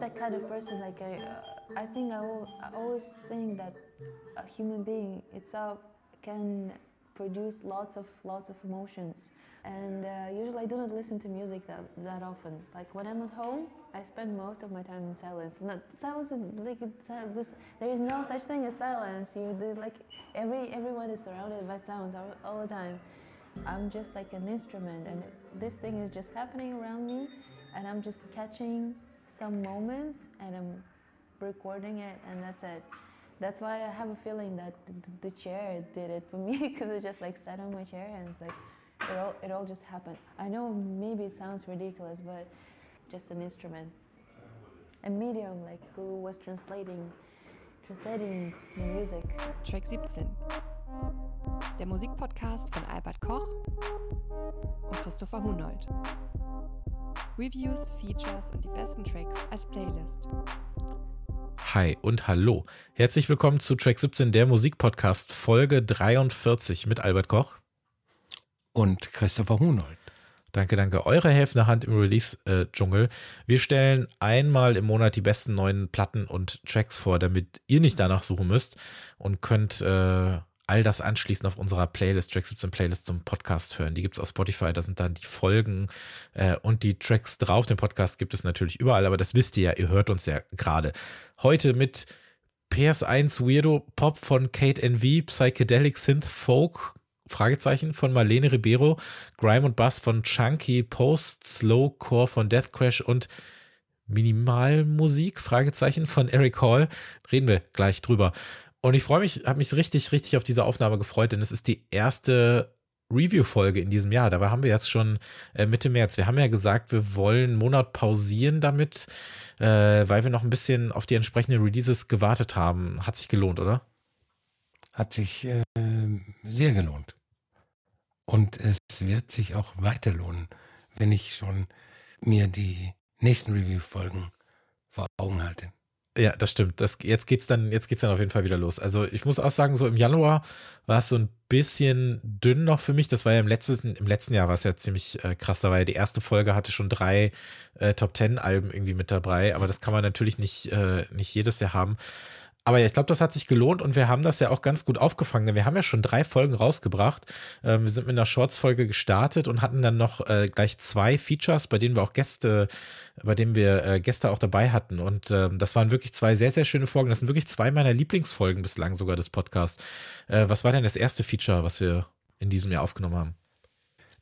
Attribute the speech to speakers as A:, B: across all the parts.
A: that kind of person. Like I, uh, I think I, will, I always think that a human being itself can produce lots of lots of emotions. And uh, usually I do not listen to music that, that often. Like when I'm at home, I spend most of my time in silence. Not silence is like it's, uh, this, there is no such thing as silence. You like every everyone is surrounded by sounds all, all the time. I'm just like an instrument, and this thing is just happening around me, and I'm just catching some moments and I'm recording it, and that's it. That's why I have a feeling that the, chair did it for me because I just like sat on my chair and it's like it all it all just happened. I know maybe it sounds ridiculous, but just an instrument, a medium like who was translating translating the music.
B: Track 17. Der Musikpodcast von Albert Koch und Christopher Hunold. Reviews, Features und die besten Tracks als Playlist.
C: Hi und hallo. Herzlich willkommen zu Track 17, der Musikpodcast, Folge 43 mit Albert Koch
D: und Christopher Hunold.
C: Danke, danke. Eure helfende Hand im Release-Dschungel. Wir stellen einmal im Monat die besten neuen Platten und Tracks vor, damit ihr nicht danach suchen müsst und könnt äh, all das anschließend auf unserer Playlist, Track 17 Playlist zum Podcast hören. Die gibt's auf Spotify, da sind dann die Folgen äh, und die Tracks drauf. Den Podcast gibt es natürlich überall, aber das wisst ihr ja, ihr hört uns ja gerade. Heute mit PS1 Weirdo Pop von Kate NV, Psychedelic Synth Folk, Fragezeichen von Marlene Ribeiro, Grime und Bass von Chunky, Post, Slow Core von Death Crash und Minimalmusik, Fragezeichen von Eric Hall. Reden wir gleich drüber. Und ich freue mich, habe mich richtig, richtig auf diese Aufnahme gefreut, denn es ist die erste Review-Folge in diesem Jahr. Dabei haben wir jetzt schon äh, Mitte März. Wir haben ja gesagt, wir wollen einen Monat pausieren damit, äh, weil wir noch ein bisschen auf die entsprechenden Releases gewartet haben. Hat sich gelohnt, oder?
D: Hat sich äh, sehr gelohnt. Und es wird sich auch weiter lohnen, wenn ich schon mir die nächsten Review-Folgen vor Augen halte.
C: Ja, das stimmt. Das, jetzt geht's dann, jetzt geht's dann auf jeden Fall wieder los. Also ich muss auch sagen, so im Januar war es so ein bisschen dünn noch für mich. Das war ja im letzten, im letzten Jahr war es ja ziemlich äh, krass. War ja die erste Folge hatte schon drei äh, Top Ten Alben irgendwie mit dabei. Aber das kann man natürlich nicht, äh, nicht jedes Jahr haben. Aber ja, ich glaube, das hat sich gelohnt und wir haben das ja auch ganz gut aufgefangen. Wir haben ja schon drei Folgen rausgebracht. Ähm, wir sind mit einer Shorts-Folge gestartet und hatten dann noch äh, gleich zwei Features, bei denen wir auch Gäste, bei denen wir äh, Gäste auch dabei hatten. Und ähm, das waren wirklich zwei sehr, sehr schöne Folgen. Das sind wirklich zwei meiner Lieblingsfolgen bislang sogar des Podcasts. Äh, was war denn das erste Feature, was wir in diesem Jahr aufgenommen haben?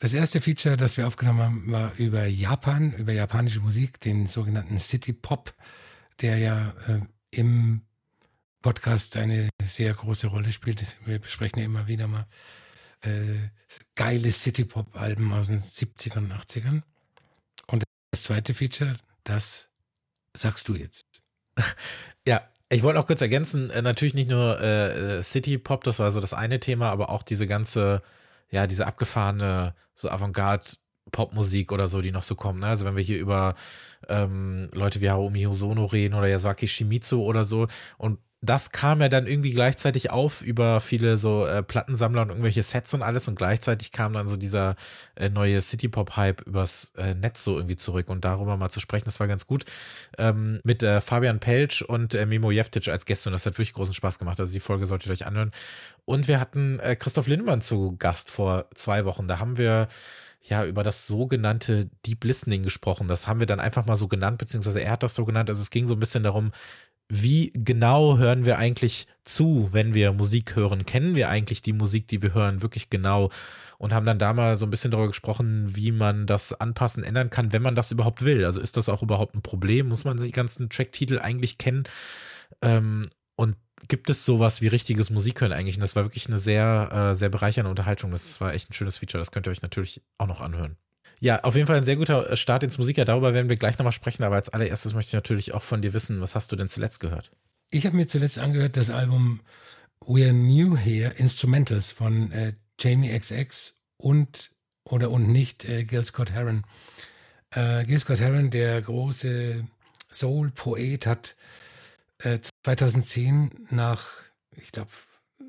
D: Das erste Feature, das wir aufgenommen haben, war über Japan, über japanische Musik, den sogenannten City Pop, der ja äh, im Podcast eine sehr große Rolle spielt. Wir besprechen ja immer wieder mal äh, geile City-Pop-Alben aus den 70ern und 80ern. Und das zweite Feature, das sagst du jetzt.
C: Ja, ich wollte auch kurz ergänzen, äh, natürlich nicht nur äh, City Pop, das war so das eine Thema, aber auch diese ganze, ja, diese abgefahrene, so Avantgarde Popmusik oder so, die noch so kommen. Ne? Also wenn wir hier über ähm, Leute wie Harumi Hosono reden oder Yasuaki Shimizu oder so und das kam ja dann irgendwie gleichzeitig auf über viele so äh, Plattensammler und irgendwelche Sets und alles und gleichzeitig kam dann so dieser äh, neue City-Pop-Hype übers äh, Netz so irgendwie zurück und darüber mal zu sprechen, das war ganz gut. Ähm, mit äh, Fabian Pelsch und äh, Mimo Jeftic als Gäste und das hat wirklich großen Spaß gemacht. Also die Folge solltet ihr euch anhören. Und wir hatten äh, Christoph Lindemann zu Gast vor zwei Wochen. Da haben wir ja über das sogenannte Deep Listening gesprochen. Das haben wir dann einfach mal so genannt, beziehungsweise er hat das so genannt. Also es ging so ein bisschen darum, wie genau hören wir eigentlich zu, wenn wir Musik hören? Kennen wir eigentlich die Musik, die wir hören, wirklich genau? Und haben dann da mal so ein bisschen darüber gesprochen, wie man das anpassen, ändern kann, wenn man das überhaupt will. Also ist das auch überhaupt ein Problem? Muss man die ganzen Tracktitel eigentlich kennen? Ähm, und gibt es sowas wie richtiges Musikhören eigentlich? Und das war wirklich eine sehr, äh, sehr bereichernde Unterhaltung. Das war echt ein schönes Feature. Das könnt ihr euch natürlich auch noch anhören. Ja, auf jeden Fall ein sehr guter äh, Start ins Musikjahr. Darüber werden wir gleich nochmal sprechen. Aber als allererstes möchte ich natürlich auch von dir wissen, was hast du denn zuletzt gehört?
D: Ich habe mir zuletzt angehört das Album We're New Here Instrumentals von äh, Jamie XX und oder und nicht äh, Gil Scott Heron. Äh, Gil Scott Heron, der große Soul-Poet, hat äh, 2010 nach, ich glaube,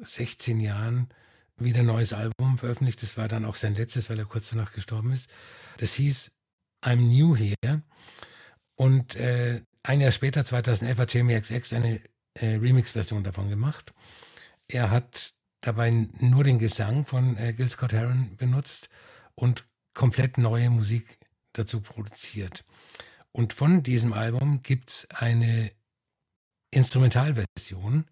D: 16 Jahren wieder ein neues Album veröffentlicht. Das war dann auch sein letztes, weil er kurz danach gestorben ist. Das hieß I'm New Here. Und äh, ein Jahr später, 2011, hat Jamie XX eine äh, Remix-Version davon gemacht. Er hat dabei nur den Gesang von äh, Gil Scott Heron benutzt und komplett neue Musik dazu produziert. Und von diesem Album gibt es eine Instrumentalversion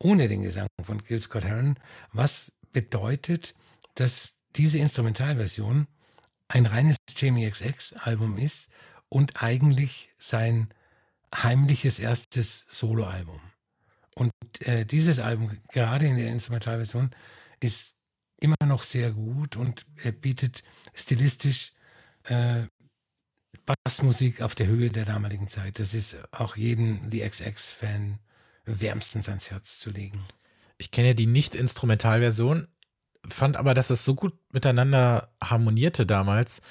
D: ohne den Gesang von Gil Scott Heron, was bedeutet, dass diese Instrumentalversion ein reines Jamie XX Album ist und eigentlich sein heimliches erstes Soloalbum. Und äh, dieses Album, gerade in der Instrumentalversion, ist immer noch sehr gut und er bietet stilistisch äh, Bassmusik auf der Höhe der damaligen Zeit. Das ist auch jedem The XX-Fan wärmstens ans Herz zu legen.
C: Ich kenne ja die Nicht-Instrumentalversion, fand aber, dass es so gut miteinander harmonierte damals.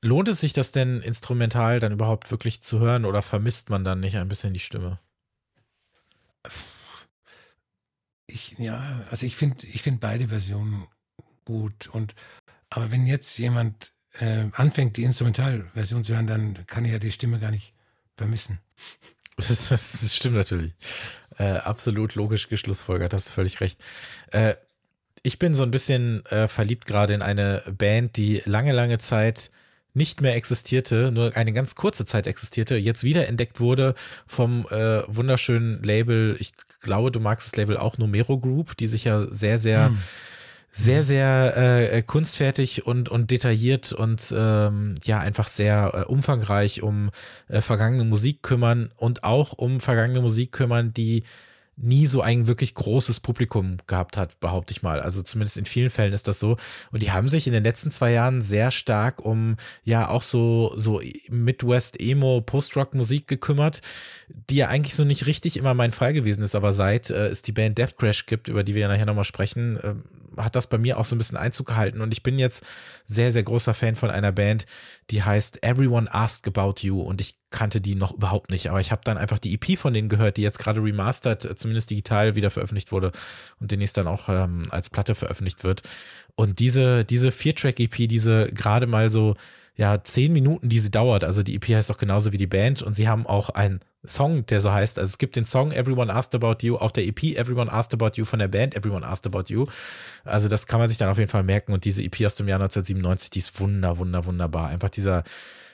C: Lohnt es sich das denn instrumental dann überhaupt wirklich zu hören oder vermisst man dann nicht ein bisschen die Stimme?
D: Ich, ja, also ich finde ich find beide Versionen gut. Und aber wenn jetzt jemand äh, anfängt, die Instrumentalversion zu hören, dann kann er ja die Stimme gar nicht vermissen.
C: Das, das stimmt natürlich. Äh, absolut logisch geschlussfolgert, hast völlig recht. Äh, ich bin so ein bisschen äh, verliebt gerade in eine Band, die lange, lange Zeit nicht mehr existierte, nur eine ganz kurze Zeit existierte, jetzt wieder entdeckt wurde vom äh, wunderschönen Label, ich glaube, du magst das Label auch Numero Group, die sich ja sehr, sehr hm sehr, sehr äh, kunstfertig und, und detailliert und ähm, ja, einfach sehr äh, umfangreich um äh, vergangene Musik kümmern und auch um vergangene Musik kümmern, die nie so ein wirklich großes Publikum gehabt hat, behaupte ich mal. Also zumindest in vielen Fällen ist das so. Und die haben sich in den letzten zwei Jahren sehr stark um ja auch so, so Midwest Emo Post-Rock Musik gekümmert, die ja eigentlich so nicht richtig immer mein Fall gewesen ist. Aber seit äh, es die Band Death Crash gibt, über die wir ja nachher nochmal sprechen, äh, hat das bei mir auch so ein bisschen Einzug gehalten. Und ich bin jetzt sehr, sehr großer Fan von einer Band, die heißt Everyone Asked About You. Und ich kannte die noch überhaupt nicht, aber ich habe dann einfach die EP von denen gehört, die jetzt gerade remastered, zumindest digital wieder veröffentlicht wurde und demnächst dann auch ähm, als Platte veröffentlicht wird. Und diese, diese Vier-Track-EP, diese gerade mal so, ja, zehn Minuten, die sie dauert, also die EP heißt auch genauso wie die Band und sie haben auch einen Song, der so heißt, also es gibt den Song Everyone Asked About You auf der EP Everyone Asked About You von der Band Everyone Asked About You. Also das kann man sich dann auf jeden Fall merken und diese EP aus dem Jahr 1997, die ist wunder, wunder, wunderbar. Einfach dieser,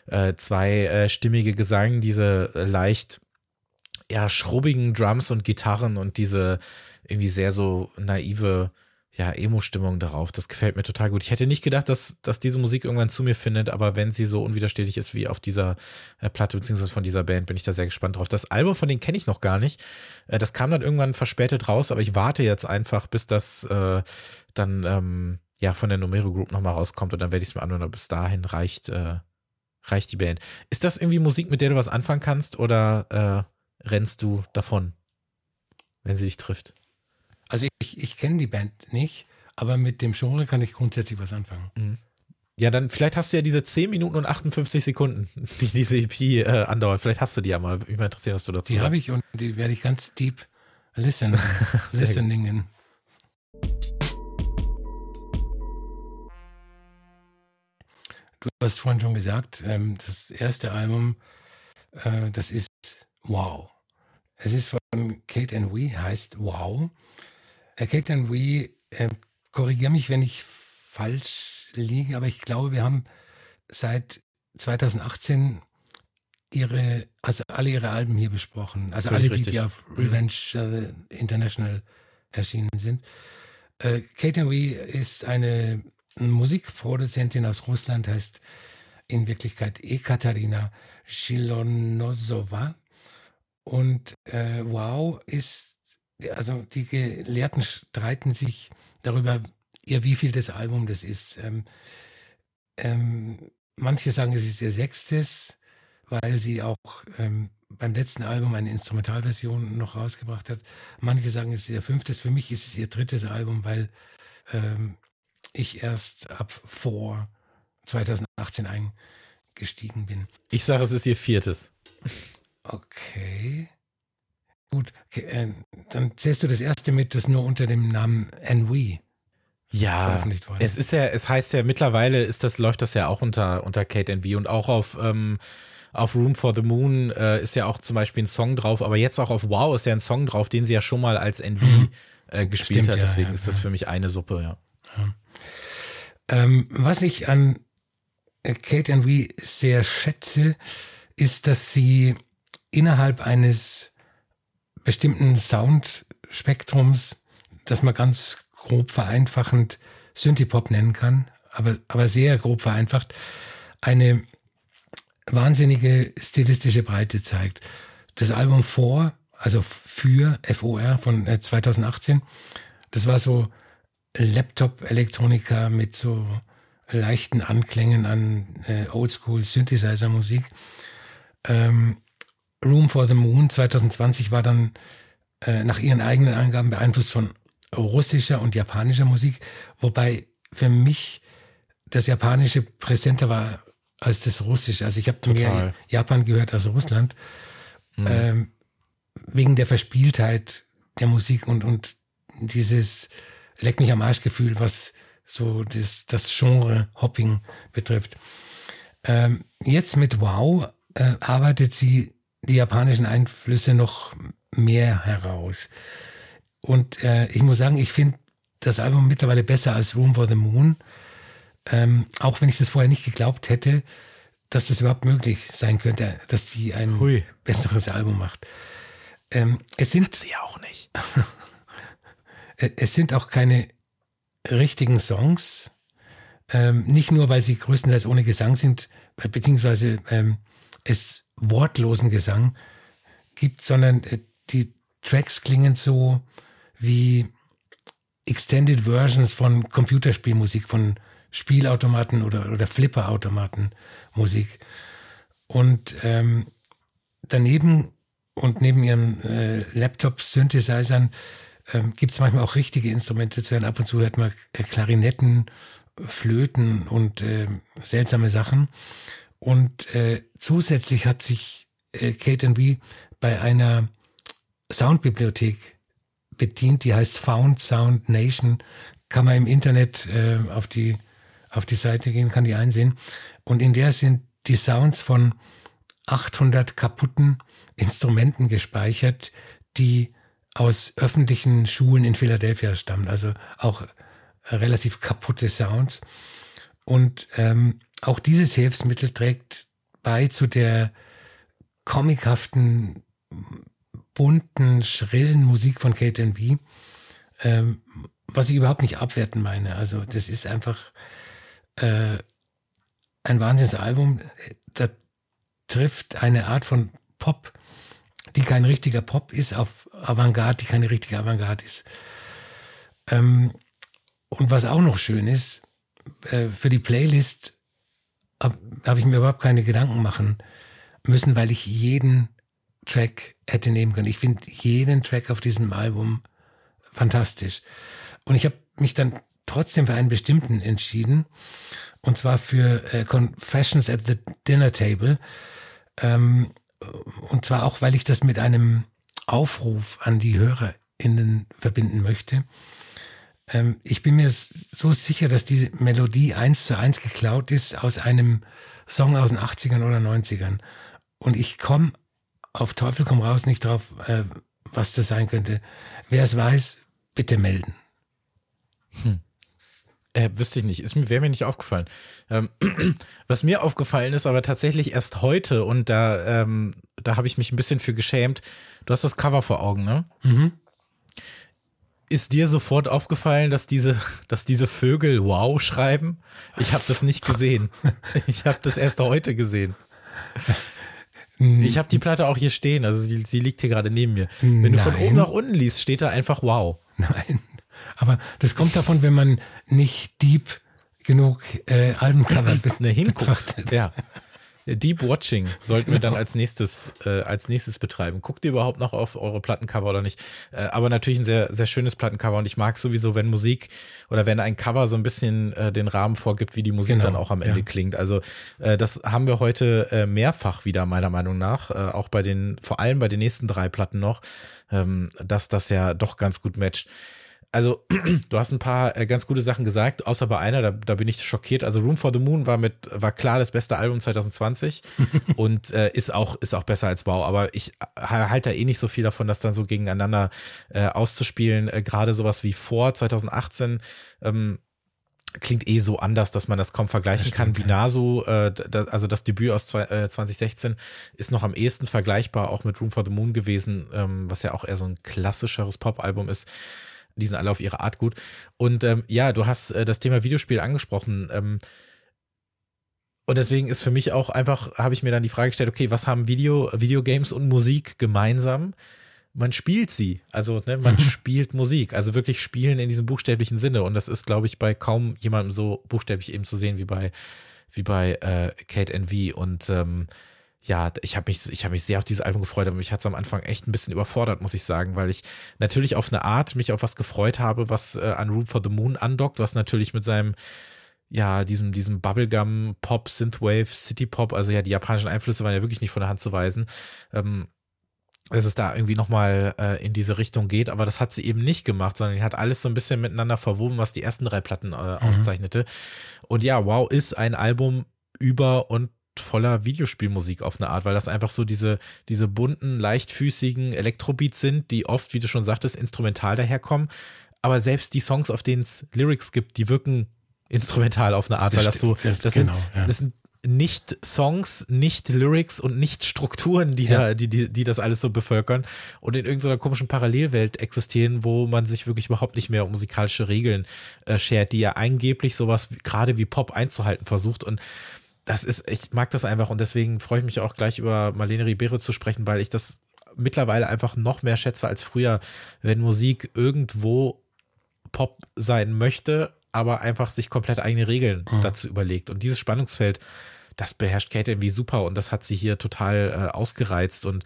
C: äh, zweistimmige äh, Gesang, diese äh, leicht ja schrubbigen Drums und Gitarren und diese irgendwie sehr so naive ja, Emo-Stimmung darauf. Das gefällt mir total gut. Ich hätte nicht gedacht, dass, dass diese Musik irgendwann zu mir findet, aber wenn sie so unwiderstehlich ist wie auf dieser äh, Platte beziehungsweise von dieser Band, bin ich da sehr gespannt drauf. Das Album von denen kenne ich noch gar nicht. Äh, das kam dann irgendwann verspätet raus, aber ich warte jetzt einfach, bis das äh, dann ähm, ja von der Numero Group nochmal rauskommt und dann werde ich es mir anhören, bis dahin reicht, äh, reicht die Band. Ist das irgendwie Musik, mit der du was anfangen kannst oder äh, rennst du davon, wenn sie dich trifft?
D: Also ich, ich kenne die Band nicht, aber mit dem Genre kann ich grundsätzlich was anfangen. Mhm.
C: Ja, dann vielleicht hast du ja diese 10 Minuten und 58 Sekunden, die diese EP äh, andauert. Vielleicht hast du die ja mal. Mich mal interessiert, was du dazu
D: Die habe ich und die werde ich ganz deep listen, listeningen. Du hast vorhin schon gesagt, ähm, das erste Album, äh, das ist Wow. Es ist von Kate and We, heißt Wow. Äh, Kate and We, äh, korrigiere mich, wenn ich falsch liege, aber ich glaube, wir haben seit 2018 ihre, also alle ihre Alben hier besprochen. Also Völlig alle, die, die auf mhm. Revenge mhm. International erschienen sind. Äh, Kate and We ist eine Musikproduzentin aus Russland, heißt in Wirklichkeit Ekaterina Shilonosova. Und äh, Wow ist, also die Gelehrten streiten sich darüber, ihr wie viel das Album das ist. Ähm, ähm, manche sagen, es ist ihr sechstes, weil sie auch ähm, beim letzten Album eine Instrumentalversion noch rausgebracht hat. Manche sagen, es ist ihr fünftes. Für mich ist es ihr drittes Album, weil ähm, ich erst ab vor 2018 eingestiegen bin.
C: Ich sage, es ist ihr viertes.
D: Okay. Gut, äh, dann zählst du das erste mit, das nur unter dem Namen Ennui
C: ja, veröffentlicht wurde. Es ist ja, es heißt ja mittlerweile ist das läuft das ja auch unter unter Kate Envy und auch auf ähm, auf Room for the Moon äh, ist ja auch zum Beispiel ein Song drauf, aber jetzt auch auf Wow ist ja ein Song drauf, den sie ja schon mal als NV mhm. äh, gespielt Stimmt, hat. Deswegen ja, ist das für mich eine Suppe, ja.
D: Ähm, was ich an Kate NV sehr schätze, ist, dass sie innerhalb eines bestimmten Soundspektrums, das man ganz grob vereinfachend Synthipop nennen kann, aber, aber sehr grob vereinfacht, eine wahnsinnige stilistische Breite zeigt. Das Album vor, also für FOR von 2018, äh, das war so Laptop-Elektronika mit so leichten Anklängen an äh, Oldschool-Synthesizer-Musik. Ähm, Room for the Moon 2020 war dann äh, nach ihren eigenen Angaben beeinflusst von russischer und japanischer Musik, wobei für mich das Japanische präsenter war als das Russische. Also ich habe mehr Japan gehört als Russland, mhm. ähm, wegen der Verspieltheit der Musik und, und dieses Leck mich am Arsch-Gefühl, was so das, das Genre Hopping betrifft. Ähm, jetzt mit Wow äh, arbeitet sie die japanischen Einflüsse noch mehr heraus. Und äh, ich muss sagen, ich finde das Album mittlerweile besser als Room for the Moon. Ähm, auch wenn ich das vorher nicht geglaubt hätte, dass das überhaupt möglich sein könnte, dass sie ein Hui. besseres Album macht. Ähm, es sind Hat
C: sie auch nicht.
D: es sind auch keine richtigen Songs. Ähm, nicht nur, weil sie größtenteils ohne Gesang sind, äh, beziehungsweise ähm, es wortlosen Gesang gibt, sondern äh, die Tracks klingen so wie Extended Versions von Computerspielmusik, von Spielautomaten oder, oder Flipperautomaten Musik. Und ähm, daneben und neben ihren äh, Laptop-Synthesizern ähm, gibt es manchmal auch richtige Instrumente zu hören. Ab und zu hört man äh, Klarinetten, Flöten und äh, seltsame Sachen. Und äh, zusätzlich hat sich äh, Kate V bei einer Soundbibliothek bedient, die heißt Found Sound Nation. Kann man im Internet äh, auf, die, auf die Seite gehen, kann die einsehen. Und in der sind die Sounds von 800 kaputten Instrumenten gespeichert, die aus öffentlichen Schulen in Philadelphia stammen. Also auch relativ kaputte Sounds. Und ähm, auch dieses Hilfsmittel trägt bei zu der comichaften bunten, schrillen Musik von Kate V, ähm, was ich überhaupt nicht abwerten meine. Also das ist einfach äh, ein Wahnsinnsalbum. Da trifft eine Art von Pop, die kein richtiger Pop ist, auf Avantgarde, die keine richtige Avantgarde ist. Ähm, und was auch noch schön ist, äh, für die Playlist habe hab ich mir überhaupt keine Gedanken machen müssen, weil ich jeden Track hätte nehmen können. Ich finde jeden Track auf diesem Album fantastisch. Und ich habe mich dann trotzdem für einen bestimmten entschieden. Und zwar für äh, Confessions at the Dinner Table. Ähm, und zwar auch, weil ich das mit einem Aufruf an die HörerInnen verbinden möchte. Ähm, ich bin mir so sicher, dass diese Melodie eins zu eins geklaut ist aus einem Song aus den 80ern oder 90ern. Und ich komme auf Teufel komm raus nicht drauf, äh, was das sein könnte. Wer es weiß, bitte melden.
C: Hm. Äh, wüsste ich nicht, ist mir wäre mir nicht aufgefallen. Ähm, was mir aufgefallen ist, aber tatsächlich erst heute und da ähm, da habe ich mich ein bisschen für geschämt. Du hast das Cover vor Augen, ne? Mhm. Ist dir sofort aufgefallen, dass diese dass diese Vögel Wow schreiben? Ich habe das nicht gesehen. Ich habe das erst heute gesehen. Ich habe die Platte auch hier stehen, also sie, sie liegt hier gerade neben mir. Wenn Nein. du von oben nach unten liest, steht da einfach wow.
D: Nein. Aber das kommt davon, wenn man nicht deep genug äh, Albencover
C: ne, betrachtet. Ja. Deep Watching sollten wir dann als nächstes, äh, als nächstes betreiben. Guckt ihr überhaupt noch auf eure Plattencover oder nicht? Äh, aber natürlich ein sehr, sehr schönes Plattencover und ich mag sowieso, wenn Musik oder wenn ein Cover so ein bisschen äh, den Rahmen vorgibt, wie die Musik genau, dann auch am Ende ja. klingt. Also äh, das haben wir heute äh, mehrfach wieder, meiner Meinung nach, äh, auch bei den, vor allem bei den nächsten drei Platten noch, ähm, dass das ja doch ganz gut matcht. Also du hast ein paar äh, ganz gute Sachen gesagt, außer bei einer, da, da bin ich schockiert. Also Room for the Moon war mit, war klar das beste Album 2020 und äh, ist auch, ist auch besser als Wow. Aber ich halte da eh nicht so viel davon, das dann so gegeneinander äh, auszuspielen. Äh, Gerade sowas wie vor 2018, ähm, klingt eh so anders, dass man das kaum vergleichen das kann. Wie Naso, äh, da, also das Debüt aus zwei, äh, 2016 ist noch am ehesten vergleichbar, auch mit Room for the Moon gewesen, ähm, was ja auch eher so ein klassischeres Pop-Album ist. Die sind alle auf ihre Art gut. Und ähm, ja, du hast äh, das Thema Videospiel angesprochen. Ähm, und deswegen ist für mich auch einfach, habe ich mir dann die Frage gestellt, okay, was haben Video, Videogames und Musik gemeinsam? Man spielt sie. Also, ne, man mhm. spielt Musik. Also wirklich spielen in diesem buchstäblichen Sinne. Und das ist, glaube ich, bei kaum jemandem so buchstäblich eben zu sehen wie bei, wie bei äh, Kate NV. Und ähm, ja, ich habe mich, ich habe mich sehr auf dieses Album gefreut, aber mich hat es am Anfang echt ein bisschen überfordert, muss ich sagen, weil ich natürlich auf eine Art mich auf was gefreut habe, was äh, an Room for the Moon andockt, was natürlich mit seinem, ja, diesem, diesem Bubblegum, Pop, Synthwave, City Pop, also ja, die japanischen Einflüsse waren ja wirklich nicht von der Hand zu weisen. Ähm, dass es da irgendwie nochmal äh, in diese Richtung geht, aber das hat sie eben nicht gemacht, sondern hat alles so ein bisschen miteinander verwoben, was die ersten drei Platten äh, mhm. auszeichnete. Und ja, wow, ist ein Album über und voller Videospielmusik auf eine Art, weil das einfach so diese, diese bunten, leichtfüßigen Elektrobeats sind, die oft, wie du schon sagtest, instrumental daherkommen. Aber selbst die Songs, auf denen es Lyrics gibt, die wirken instrumental auf eine Art, weil das so, das, das genau, sind, ja. das sind nicht Songs, nicht Lyrics und nicht Strukturen, die ja. da, die, die, die das alles so bevölkern und in irgendeiner komischen Parallelwelt existieren, wo man sich wirklich überhaupt nicht mehr um musikalische Regeln äh, schert, die ja angeblich sowas gerade wie Pop einzuhalten versucht und das ist, ich mag das einfach und deswegen freue ich mich auch gleich über Marlene Ribeiro zu sprechen, weil ich das mittlerweile einfach noch mehr schätze als früher, wenn Musik irgendwo Pop sein möchte, aber einfach sich komplett eigene Regeln mhm. dazu überlegt. Und dieses Spannungsfeld, das beherrscht Kate irgendwie super und das hat sie hier total äh, ausgereizt und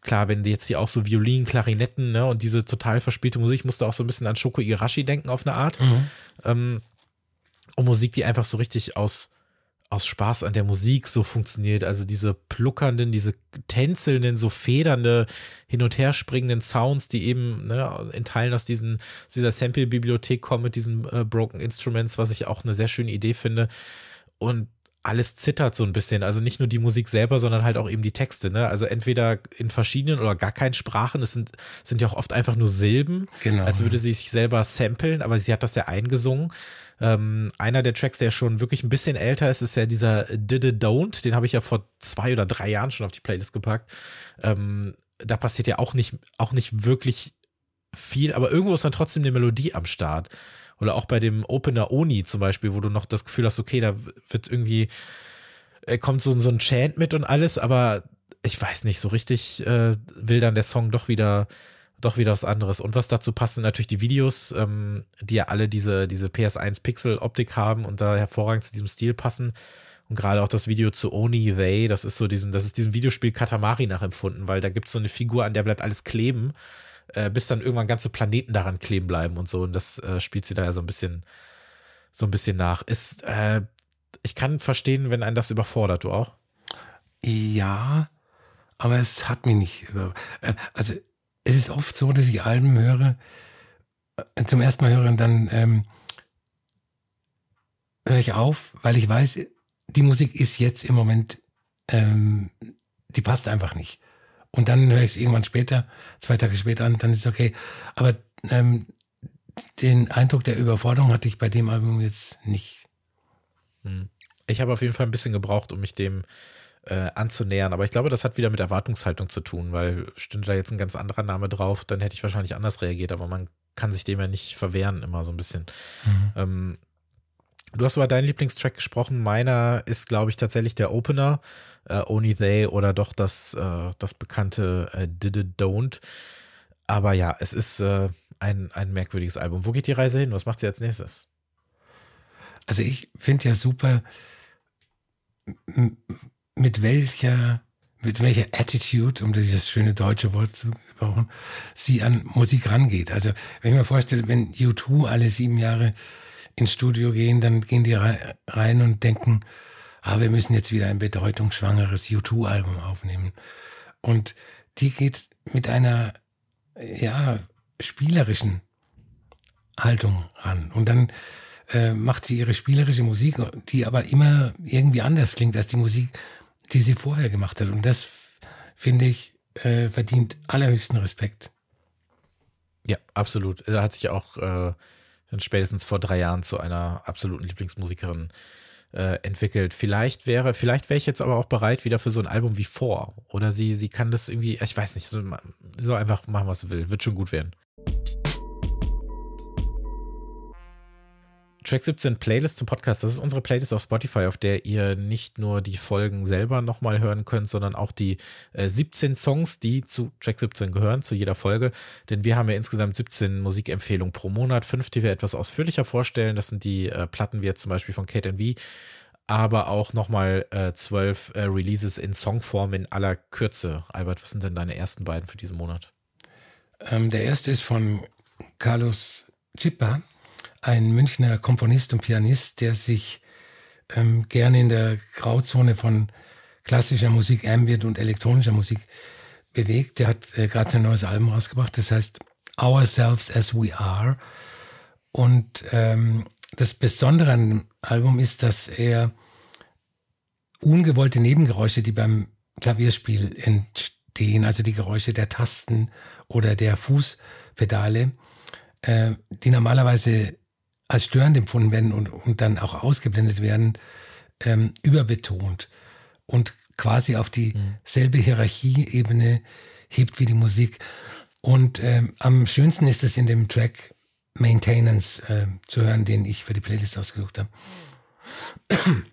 C: klar, wenn jetzt hier auch so Violinen, Klarinetten, ne, und diese total verspielte Musik, musste auch so ein bisschen an Shoko Igarashi denken auf eine Art. Mhm. Ähm, und Musik, die einfach so richtig aus, aus Spaß an der Musik so funktioniert. Also diese pluckernden, diese tänzelnden, so federnde, hin und her springenden Sounds, die eben ne, in Teilen aus diesen, dieser Sample-Bibliothek kommen mit diesen äh, Broken Instruments, was ich auch eine sehr schöne Idee finde. Und alles zittert so ein bisschen. Also nicht nur die Musik selber, sondern halt auch eben die Texte. Ne? Also entweder in verschiedenen oder gar keinen Sprachen. Es sind, sind ja auch oft einfach nur Silben, genau. als würde sie sich selber samplen, aber sie hat das ja eingesungen. Ähm, einer der Tracks, der schon wirklich ein bisschen älter ist, ist ja dieser Did It Don't. Den habe ich ja vor zwei oder drei Jahren schon auf die Playlist gepackt. Ähm, da passiert ja auch nicht, auch nicht wirklich viel, aber irgendwo ist dann trotzdem eine Melodie am Start. Oder auch bei dem Opener Oni zum Beispiel, wo du noch das Gefühl hast, okay, da wird irgendwie, äh, kommt so, so ein Chant mit und alles, aber ich weiß nicht, so richtig äh, will dann der Song doch wieder doch wieder was anderes. Und was dazu passt, sind natürlich die Videos, ähm, die ja alle diese, diese PS1 Pixel-Optik haben und da hervorragend zu diesem Stil passen. Und gerade auch das Video zu Oni They, das ist so diesen, das ist diesem Videospiel Katamari nachempfunden, weil da gibt es so eine Figur, an der bleibt alles kleben äh, bis dann irgendwann ganze Planeten daran kleben bleiben und so. Und das äh, spielt sie da ja so ein bisschen, so ein bisschen nach. Ist, äh, ich kann verstehen, wenn einen das überfordert, du auch?
D: Ja, aber es hat mich nicht über. Äh, also es ist oft so, dass ich Alben höre, äh, zum ersten Mal höre und dann ähm, höre ich auf, weil ich weiß, die Musik ist jetzt im Moment, ähm, die passt einfach nicht. Und dann höre ich es irgendwann später, zwei Tage später an, dann ist es okay. Aber ähm, den Eindruck der Überforderung hatte ich bei dem Album jetzt nicht.
C: Hm. Ich habe auf jeden Fall ein bisschen gebraucht, um mich dem äh, anzunähern. Aber ich glaube, das hat wieder mit Erwartungshaltung zu tun, weil stünde da jetzt ein ganz anderer Name drauf, dann hätte ich wahrscheinlich anders reagiert. Aber man kann sich dem ja nicht verwehren, immer so ein bisschen. Mhm. Ähm, Du hast über deinen Lieblingstrack gesprochen. Meiner ist, glaube ich, tatsächlich der Opener, äh, Only They oder doch das, äh, das bekannte äh, Did It Don't. Aber ja, es ist äh, ein, ein merkwürdiges Album. Wo geht die Reise hin? Was macht sie als nächstes?
D: Also ich finde ja super, mit welcher, mit welcher Attitude, um dieses schöne deutsche Wort zu gebrauchen, sie an Musik rangeht. Also wenn ich mir vorstelle, wenn U2 alle sieben Jahre ins Studio gehen, dann gehen die rein und denken, ah, wir müssen jetzt wieder ein bedeutungsschwangeres U2-Album aufnehmen. Und die geht mit einer, ja, spielerischen Haltung ran. Und dann äh, macht sie ihre spielerische Musik, die aber immer irgendwie anders klingt als die Musik, die sie vorher gemacht hat. Und das, finde ich, äh, verdient allerhöchsten Respekt.
C: Ja, absolut. Er hat sich auch äh, spätestens vor drei Jahren zu einer absoluten Lieblingsmusikerin äh, entwickelt. Vielleicht wäre, vielleicht wäre ich jetzt aber auch bereit wieder für so ein Album wie vor. Oder sie, sie kann das irgendwie, ich weiß nicht, so, so einfach machen, was sie will. Wird schon gut werden. Track 17 Playlist zum Podcast. Das ist unsere Playlist auf Spotify, auf der ihr nicht nur die Folgen selber nochmal hören könnt, sondern auch die äh, 17 Songs, die zu Track 17 gehören, zu jeder Folge. Denn wir haben ja insgesamt 17 Musikempfehlungen pro Monat, fünf, die wir etwas ausführlicher vorstellen. Das sind die äh, Platten, wie jetzt zum Beispiel von Kate V aber auch nochmal äh, zwölf äh, Releases in Songform in aller Kürze. Albert, was sind denn deine ersten beiden für diesen Monat?
D: Ähm, der erste ist von Carlos Chippa ein Münchner Komponist und Pianist, der sich ähm, gerne in der Grauzone von klassischer Musik, Ambient und elektronischer Musik bewegt. Der hat äh, gerade sein neues Album rausgebracht, das heißt Ourselves as We Are. Und ähm, das Besondere an dem Album ist, dass er ungewollte Nebengeräusche, die beim Klavierspiel entstehen, also die Geräusche der Tasten oder der Fußpedale, äh, die normalerweise als störend empfunden werden und, und dann auch ausgeblendet werden, ähm, überbetont und quasi auf dieselbe Hierarchieebene hebt wie die Musik. Und ähm, am schönsten ist es in dem Track Maintenance äh, zu hören, den ich für die Playlist ausgesucht habe.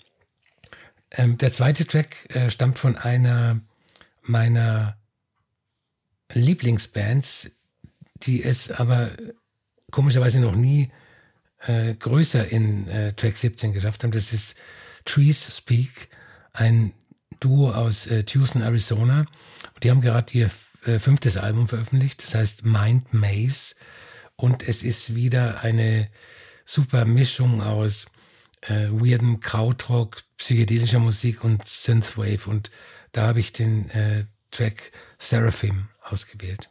D: ähm, der zweite Track äh, stammt von einer meiner Lieblingsbands, die es aber komischerweise noch nie äh, größer in äh, Track 17 geschafft haben. Das ist Trees Speak, ein Duo aus äh, Tucson, Arizona. Und die haben gerade ihr äh, fünftes Album veröffentlicht, das heißt Mind Maze. Und es ist wieder eine super Mischung aus äh, weirden Krautrock, psychedelischer Musik und Synthwave. Und da habe ich den äh, Track Seraphim ausgewählt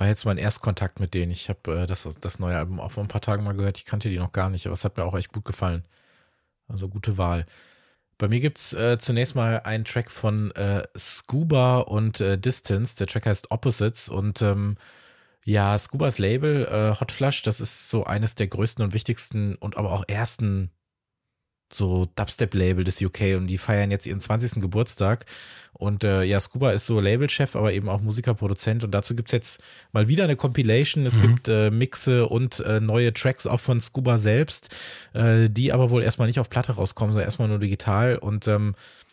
C: war jetzt mein Erstkontakt mit denen. Ich habe äh, das, das neue Album auch vor ein paar Tagen mal gehört. Ich kannte die noch gar nicht, aber es hat mir auch echt gut gefallen. Also gute Wahl. Bei mir gibt's äh, zunächst mal einen Track von äh, Scuba und äh, Distance. Der Track heißt Opposites und ähm, ja, Scubas Label äh, Hot Flush, das ist so eines der größten und wichtigsten und aber auch ersten so Dubstep-Label des UK und die feiern jetzt ihren 20. Geburtstag. Und äh, ja, Scuba ist so Labelchef, aber eben auch Musikerproduzent. Und dazu gibt's jetzt mal wieder eine Compilation. Es mhm. gibt äh, Mixe und äh, neue Tracks auch von Scuba selbst, äh, die aber wohl erstmal nicht auf Platte rauskommen, sondern erstmal nur digital. Und ähm, äh,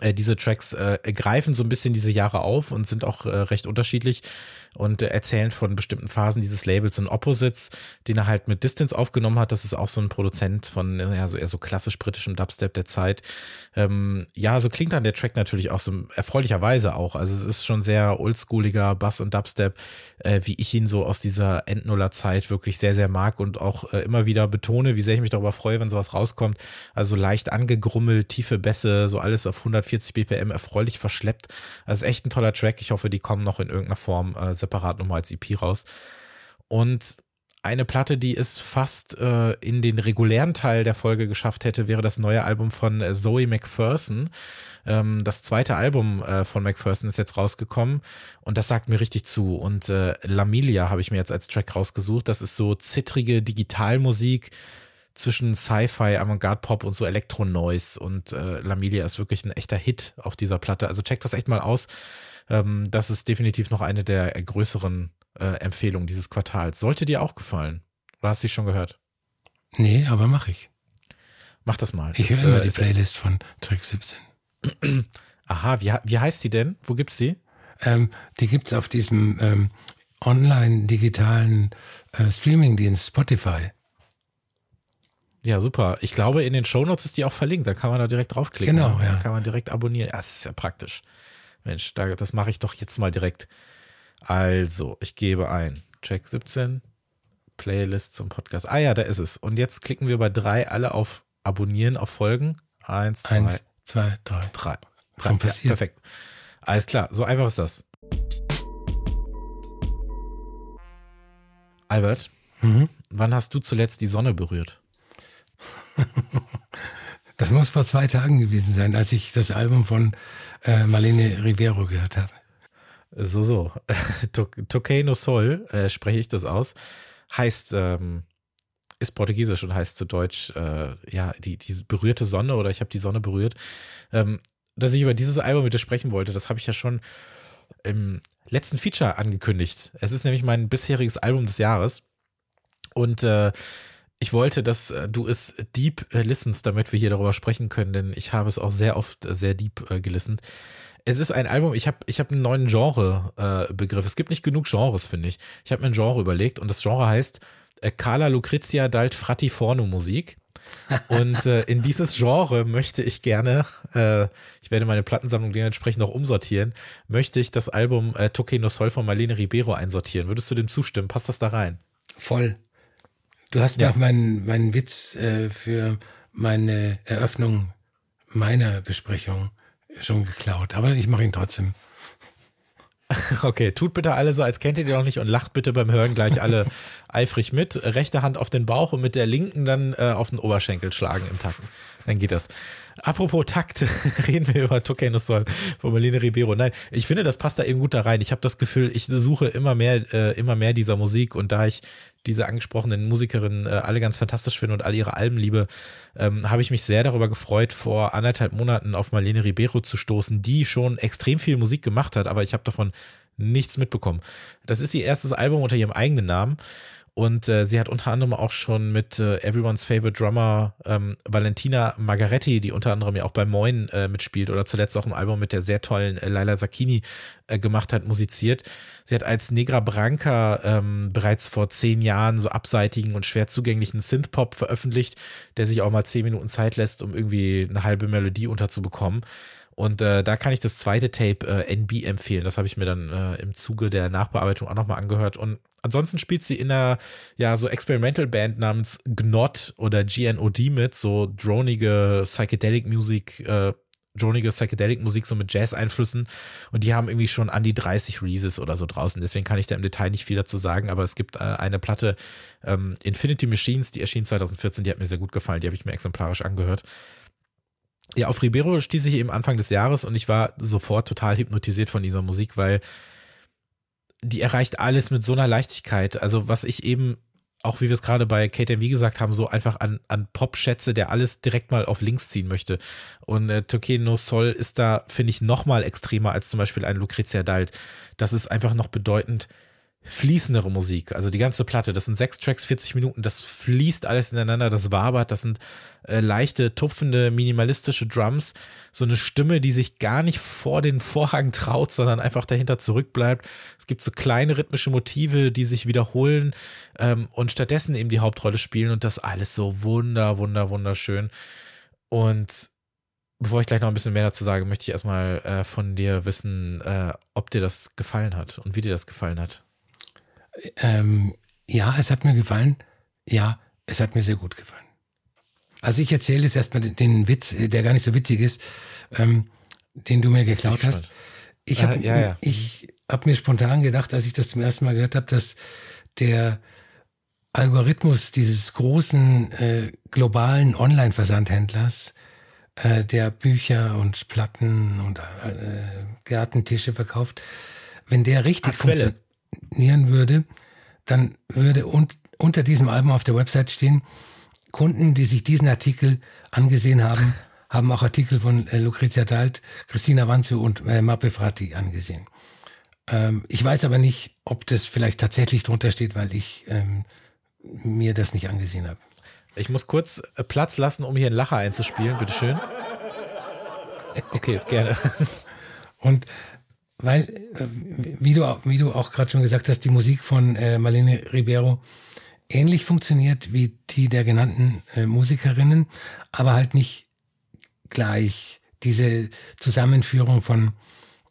C: diese Tracks äh, greifen so ein bisschen diese Jahre auf und sind auch äh, recht unterschiedlich und äh, erzählen von bestimmten Phasen dieses Labels und Opposites, den er halt mit Distance aufgenommen hat. Das ist auch so ein Produzent von ja, so eher so klassisch britischem Dubstep der Zeit. Ähm, ja, so klingt dann der Track natürlich auch so erfreulicherweise auch. Also es ist schon sehr oldschooliger Bass und Dubstep, äh, wie ich ihn so aus dieser Endnuller Zeit wirklich sehr, sehr mag und auch äh, immer wieder betone, wie sehr ich mich darüber freue, wenn sowas rauskommt. Also leicht angegrummelt, tiefe Bässe, so alles auf 140 BPM erfreulich verschleppt. Also echt ein toller Track. Ich hoffe, die kommen noch in irgendeiner Form äh, separat nochmal als EP raus. Und eine Platte, die es fast äh, in den regulären Teil der Folge geschafft hätte, wäre das neue Album von äh, Zoe McPherson. Ähm, das zweite Album äh, von McPherson ist jetzt rausgekommen und das sagt mir richtig zu. Und äh, Lamilia habe ich mir jetzt als Track rausgesucht. Das ist so zittrige Digitalmusik zwischen Sci-Fi, Avantgarde-Pop und so Elektro-Noise. Und äh, Lamilia ist wirklich ein echter Hit auf dieser Platte. Also check das echt mal aus. Ähm, das ist definitiv noch eine der größeren äh, Empfehlungen dieses Quartals. Sollte dir auch gefallen? Oder hast du dich schon gehört?
D: Nee, aber mach ich.
C: Mach das mal.
D: Ich höre immer äh, die Playlist von Track 17.
C: Aha, wie, wie heißt sie denn? Wo gibt's die?
D: Ähm, die gibt's auf diesem ähm, online-digitalen äh, Streaming-Dienst Spotify.
C: Ja, super. Ich glaube, in den Shownotes ist die auch verlinkt. Da kann man da direkt draufklicken.
D: Genau, ja.
C: Da kann man direkt abonnieren. Das ist ja praktisch. Mensch, da, das mache ich doch jetzt mal direkt. Also, ich gebe ein Track 17, Playlist zum Podcast. Ah ja, da ist es. Und jetzt klicken wir bei drei alle auf Abonnieren, auf Folgen. Eins, zwei,
D: Eins, zwei drei.
C: Drei. drei. Ja, perfekt. Alles klar, so einfach ist das. Albert, mhm. wann hast du zuletzt die Sonne berührt?
D: Das muss vor zwei Tagen gewesen sein, als ich das Album von äh, Marlene Rivero gehört habe.
C: So, so. Toquei no Sol, äh, spreche ich das aus, heißt, ähm, ist portugiesisch und heißt zu Deutsch, äh, ja, die, die berührte Sonne oder ich habe die Sonne berührt. Ähm, dass ich über dieses Album mit dir sprechen wollte, das habe ich ja schon im letzten Feature angekündigt. Es ist nämlich mein bisheriges Album des Jahres. Und äh, ich wollte, dass äh, du es deep äh, listens, damit wir hier darüber sprechen können, denn ich habe es auch sehr oft äh, sehr deep äh, gelistet. Es ist ein Album, ich habe ich hab einen neuen Genre-Begriff. es gibt nicht genug Genres, finde ich. Ich habe mir ein Genre überlegt und das Genre heißt äh, Carla Lucrezia dalt Fratti Forno Musik. Und äh, in dieses Genre möchte ich gerne, äh, ich werde meine Plattensammlung dementsprechend noch umsortieren, möchte ich das Album äh, Toque no Sol von Marlene Ribeiro einsortieren. Würdest du dem zustimmen? Passt das da rein?
D: Voll. Du hast ja. meinen, meinen Witz äh, für meine Eröffnung meiner Besprechung schon geklaut, aber ich mache ihn trotzdem.
C: Okay, tut bitte alle so, als kennt ihr die noch nicht und lacht bitte beim Hören gleich alle eifrig mit. Rechte Hand auf den Bauch und mit der linken dann äh, auf den Oberschenkel schlagen im Takt. Dann geht das. Apropos Takt, reden wir über Toque Sol von Marlene Ribeiro. Nein, ich finde, das passt da eben gut da rein. Ich habe das Gefühl, ich suche immer mehr, äh, immer mehr dieser Musik und da ich diese angesprochenen Musikerinnen äh, alle ganz fantastisch finde und alle ihre Alben liebe, ähm, habe ich mich sehr darüber gefreut, vor anderthalb Monaten auf Marlene Ribeiro zu stoßen, die schon extrem viel Musik gemacht hat, aber ich habe davon nichts mitbekommen. Das ist ihr erstes Album unter ihrem eigenen Namen und äh, sie hat unter anderem auch schon mit äh, Everyone's Favorite Drummer ähm, Valentina Margaretti, die unter anderem ja auch bei Moin äh, mitspielt oder zuletzt auch im Album mit der sehr tollen äh, Laila Sakini äh, gemacht hat, musiziert. Sie hat als Negra Branca ähm, bereits vor zehn Jahren so abseitigen und schwer zugänglichen Synthpop veröffentlicht, der sich auch mal zehn Minuten Zeit lässt, um irgendwie eine halbe Melodie unterzubekommen. Und äh, da kann ich das zweite Tape äh, NB empfehlen. Das habe ich mir dann äh, im Zuge der Nachbearbeitung auch nochmal angehört. Und ansonsten spielt sie in einer ja so Experimental Band namens Gnot oder GNOD mit, so dronige Psychedelic Musik, äh, dronige Psychedelic Musik so mit Jazz-Einflüssen. Und die haben irgendwie schon an die 30 Releases oder so draußen. Deswegen kann ich da im Detail nicht viel dazu sagen. Aber es gibt äh, eine Platte ähm, Infinity Machines, die erschien 2014. Die hat mir sehr gut gefallen. Die habe ich mir exemplarisch angehört ja, auf Ribeiro stieß ich eben Anfang des Jahres und ich war sofort total hypnotisiert von dieser Musik, weil die erreicht alles mit so einer Leichtigkeit. Also was ich eben, auch wie wir es gerade bei KTMV gesagt haben, so einfach an, an Pop schätze, der alles direkt mal auf links ziehen möchte. Und äh, Toque no Sol ist da, finde ich, noch mal extremer als zum Beispiel ein Lucrezia Dalt. Das ist einfach noch bedeutend fließendere Musik. Also die ganze Platte, das sind sechs Tracks, 40 Minuten, das fließt alles ineinander, das wabert, das sind äh, leichte, tupfende, minimalistische Drums, so eine Stimme, die sich gar nicht vor den Vorhang traut, sondern einfach dahinter zurückbleibt. Es gibt so kleine rhythmische Motive, die sich wiederholen ähm, und stattdessen eben die Hauptrolle spielen und das alles so wunder, wunder, wunderschön. Und bevor ich gleich noch ein bisschen mehr dazu sage, möchte ich erstmal äh, von dir wissen, äh, ob dir das gefallen hat und wie dir das gefallen hat.
D: Ähm, ja, es hat mir gefallen. Ja, es hat mir sehr gut gefallen. Also ich erzähle jetzt erstmal den Witz, der gar nicht so witzig ist, ähm, den du mir geklaut hast. Ich habe ja, ja. Ich hab mir spontan gedacht, als ich das zum ersten Mal gehört habe, dass der Algorithmus dieses großen äh, globalen Online-Versandhändlers, äh, der Bücher und Platten und äh, Gartentische verkauft, wenn der richtig funktioniert funktionieren würde, dann würde un unter diesem Album auf der Website stehen, Kunden, die sich diesen Artikel angesehen haben, haben auch Artikel von äh, Lucrezia Dalt, Christina Wanzu und äh, Mappe Frati angesehen. Ähm, ich weiß aber nicht, ob das vielleicht tatsächlich drunter steht, weil ich ähm, mir das nicht angesehen habe.
C: Ich muss kurz äh, Platz lassen, um hier einen Lacher einzuspielen, bitteschön. Okay, gerne.
D: Und weil, äh, wie du, wie du auch gerade schon gesagt hast, die Musik von äh, Marlene Ribeiro ähnlich funktioniert wie die der genannten äh, Musikerinnen, aber halt nicht gleich. Diese Zusammenführung von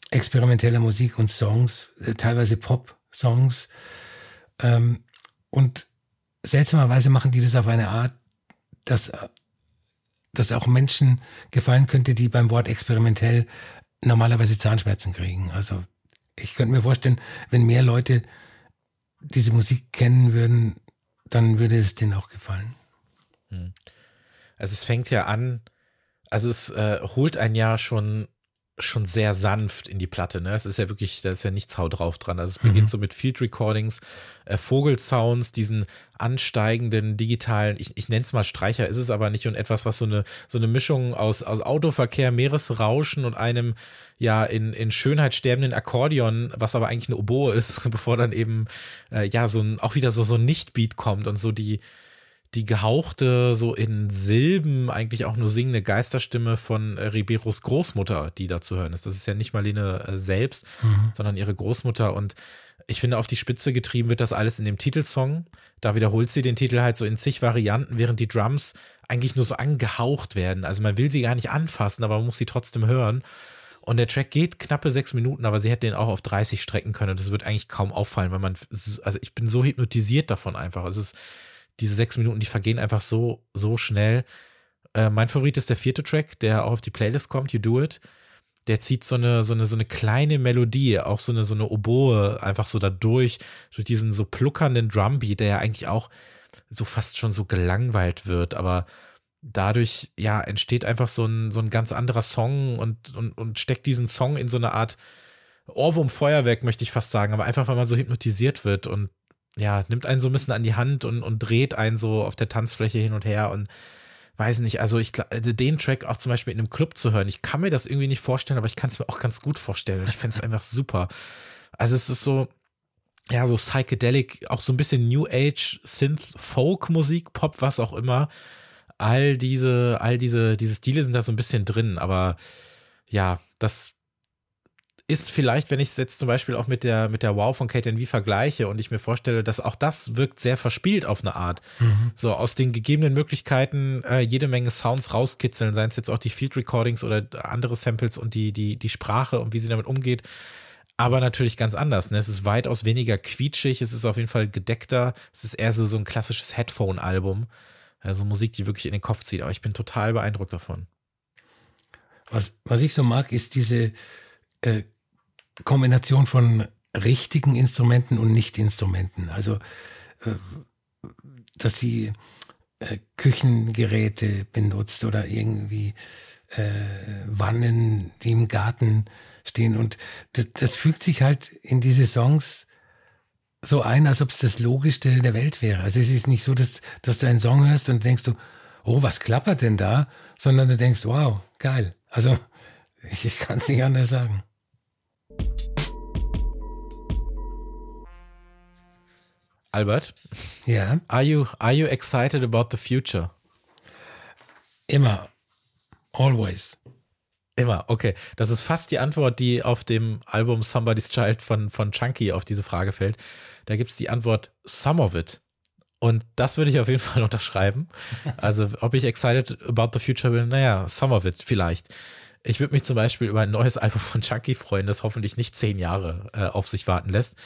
D: experimenteller Musik und Songs, äh, teilweise Pop-Songs. Ähm, und seltsamerweise machen die das auf eine Art, dass, dass auch Menschen gefallen könnte, die beim Wort experimentell normalerweise Zahnschmerzen kriegen. Also ich könnte mir vorstellen, wenn mehr Leute diese Musik kennen würden, dann würde es denen auch gefallen.
C: Hm. Also es fängt ja an, also es äh, holt ein Jahr schon schon sehr sanft in die Platte. Ne? Es ist ja wirklich, da ist ja nichts Haut drauf dran. Also es beginnt mhm. so mit Field Recordings, äh, Vogelsounds, diesen ansteigenden digitalen, ich, ich nenne es mal Streicher, ist es aber nicht und etwas, was so eine, so eine Mischung aus, aus Autoverkehr, Meeresrauschen und einem ja in, in Schönheit sterbenden Akkordeon, was aber eigentlich eine Oboe ist, bevor dann eben äh, ja so ein, auch wieder so, so ein Nicht-Beat kommt und so die, die gehauchte, so in Silben eigentlich auch nur singende Geisterstimme von äh, Ribeiros Großmutter, die da zu hören ist. Das ist ja nicht Marlene äh, selbst, mhm. sondern ihre Großmutter. Und ich finde, auf die Spitze getrieben wird das alles in dem Titelsong. Da wiederholt sie den Titel halt so in zig Varianten, während die Drums eigentlich nur so angehaucht werden. Also man will sie gar nicht anfassen, aber man muss sie trotzdem hören. Und der Track geht knappe sechs Minuten, aber sie hätte den auch auf 30 strecken können. Und das wird eigentlich kaum auffallen, weil man, also ich bin so hypnotisiert davon einfach. Es ist diese sechs Minuten, die vergehen einfach so, so schnell. Äh, mein Favorit ist der vierte Track, der auch auf die Playlist kommt, You Do It. Der zieht so eine, so eine, so eine kleine Melodie, auch so eine, so eine Oboe einfach so da durch, durch diesen so pluckernden Drumbeat, der ja eigentlich auch so fast schon so gelangweilt wird, aber dadurch, ja, entsteht einfach so ein, so ein ganz anderer Song und, und, und steckt diesen Song in so eine Art Ohrwurm-Feuerwerk, möchte ich fast sagen, aber einfach, weil man so hypnotisiert wird und ja, nimmt einen so ein bisschen an die Hand und, und dreht einen so auf der Tanzfläche hin und her und weiß nicht, also ich also den Track auch zum Beispiel in einem Club zu hören, ich kann mir das irgendwie nicht vorstellen, aber ich kann es mir auch ganz gut vorstellen. Ich fände es einfach super. Also es ist so, ja, so psychedelic, auch so ein bisschen New Age, Synth, Folk Musik, Pop, was auch immer. All diese, all diese, diese Stile sind da so ein bisschen drin, aber ja, das ist vielleicht, wenn ich es jetzt zum Beispiel auch mit der, mit der Wow von KTNV vergleiche und ich mir vorstelle, dass auch das wirkt sehr verspielt auf eine Art. Mhm. So aus den gegebenen Möglichkeiten äh, jede Menge Sounds rauskitzeln, seien es jetzt auch die Field Recordings oder andere Samples und die, die, die Sprache und wie sie damit umgeht. Aber natürlich ganz anders. Ne? Es ist weitaus weniger quietschig, es ist auf jeden Fall gedeckter, es ist eher so, so ein klassisches Headphone-Album. Also Musik, die wirklich in den Kopf zieht. Aber ich bin total beeindruckt davon.
D: Was, was ich so mag, ist diese äh, Kombination von richtigen Instrumenten und Nicht-Instrumenten. Also, äh, dass sie äh, Küchengeräte benutzt oder irgendwie äh, Wannen, die im Garten stehen. Und das, das fügt sich halt in diese Songs so ein, als ob es das Logischste der Welt wäre. Also es ist nicht so, dass, dass du einen Song hörst und denkst du, oh, was klappert denn da? Sondern du denkst, wow, geil. Also ich, ich kann es nicht anders sagen.
C: Albert?
D: Ja.
C: Are you, are you excited about the future?
D: Immer. Always.
C: Immer, okay. Das ist fast die Antwort, die auf dem Album Somebody's Child von, von Chunky auf diese Frage fällt. Da gibt es die Antwort Some of it. Und das würde ich auf jeden Fall unterschreiben. Also, ob ich excited about the future bin, naja, some of it vielleicht. Ich würde mich zum Beispiel über ein neues Album von Chunky freuen, das hoffentlich nicht zehn Jahre äh, auf sich warten lässt.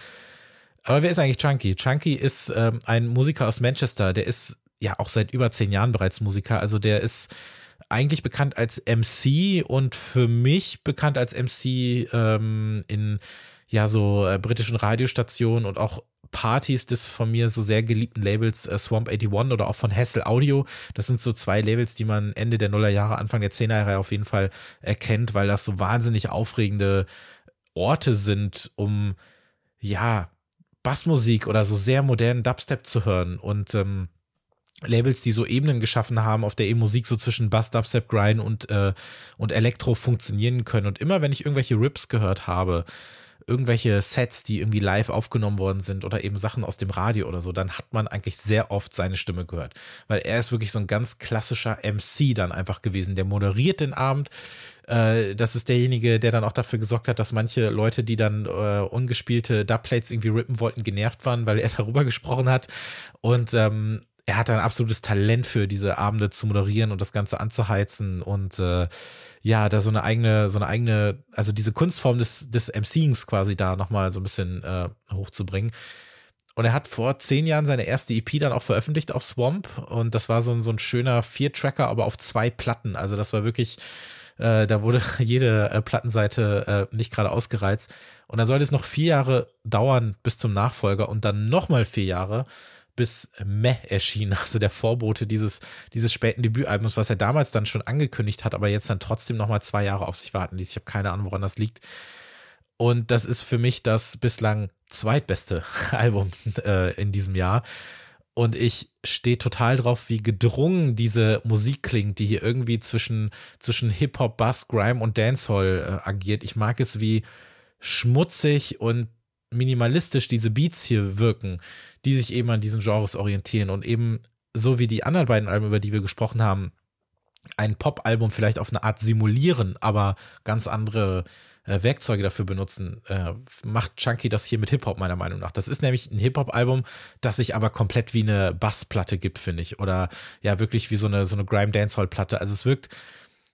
C: Aber wer ist eigentlich Chunky? Chunky ist ähm, ein Musiker aus Manchester, der ist ja auch seit über zehn Jahren bereits Musiker. Also der ist eigentlich bekannt als MC und für mich bekannt als MC ähm, in ja so äh, britischen Radiostationen und auch Partys des von mir so sehr geliebten Labels äh, Swamp 81 oder auch von Hassel Audio. Das sind so zwei Labels, die man Ende der Nullerjahre, Anfang der Zehnerjahre auf jeden Fall erkennt, weil das so wahnsinnig aufregende Orte sind, um ja Bassmusik oder so sehr modernen Dubstep zu hören und ähm, Labels, die so Ebenen geschaffen haben, auf der eben Musik so zwischen Bass, Dubstep, Grind und, äh, und Elektro funktionieren können. Und immer wenn ich irgendwelche Rips gehört habe, irgendwelche Sets, die irgendwie live aufgenommen worden sind oder eben Sachen aus dem Radio oder so, dann hat man eigentlich sehr oft seine Stimme gehört. Weil er ist wirklich so ein ganz klassischer MC dann einfach gewesen. Der moderiert den Abend. Äh, das ist derjenige, der dann auch dafür gesorgt hat, dass manche Leute, die dann äh, ungespielte Dubplates irgendwie rippen wollten, genervt waren, weil er darüber gesprochen hat. Und ähm, er hat ein absolutes Talent für diese Abende zu moderieren und das Ganze anzuheizen und äh, ja, da so eine eigene, so eine eigene, also diese Kunstform des, des MCings quasi da nochmal so ein bisschen äh, hochzubringen. Und er hat vor zehn Jahren seine erste EP dann auch veröffentlicht auf Swamp und das war so ein, so ein schöner Vier-Tracker, aber auf zwei Platten. Also das war wirklich Äh, da wurde jede äh, Plattenseite äh, nicht gerade ausgereizt. Und dann sollte es noch vier Jahre dauern bis zum Nachfolger und dann nochmal vier Jahre bis Meh erschien, also der Vorbote dieses, dieses späten Debütalbums, was er damals dann schon angekündigt hat, aber jetzt dann trotzdem nochmal zwei Jahre auf sich warten ließ. Ich habe keine Ahnung, woran das liegt. Und das ist für mich das bislang zweitbeste Album äh, in diesem Jahr. Und ich stehe total drauf, wie gedrungen diese Musik klingt, die hier irgendwie zwischen, zwischen Hip-Hop, Bass, Grime und Dancehall äh, agiert. Ich mag es, wie schmutzig und minimalistisch diese Beats hier wirken, die sich eben an diesen Genres orientieren und eben so wie die anderen beiden Alben, über die wir gesprochen haben, ein Pop-Album vielleicht auf eine Art simulieren, aber ganz andere äh, Werkzeuge dafür benutzen, äh, macht Chunky das hier mit Hip-Hop meiner Meinung nach. Das ist nämlich ein Hip-Hop-Album, das sich aber komplett wie eine Bassplatte gibt, finde ich. Oder ja, wirklich wie so eine, so eine Grime-Dancehall-Platte. Also es wirkt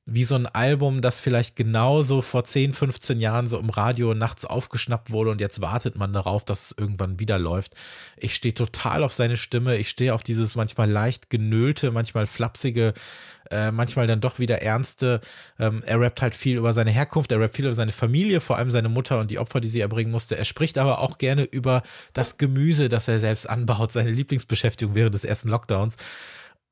C: wie so ein Album, das vielleicht genauso vor 10, 15 Jahren so im Radio nachts aufgeschnappt wurde und jetzt wartet man darauf, dass es irgendwann wieder läuft. Ich stehe total auf seine Stimme, ich stehe auf dieses manchmal leicht genölte, manchmal flapsige, äh, manchmal dann doch wieder ernste. Ähm, er rappt halt viel über seine Herkunft, er rappt viel über seine Familie, vor allem seine Mutter und die Opfer, die sie erbringen musste. Er spricht aber auch gerne über das Gemüse, das er selbst anbaut, seine Lieblingsbeschäftigung während des ersten Lockdowns.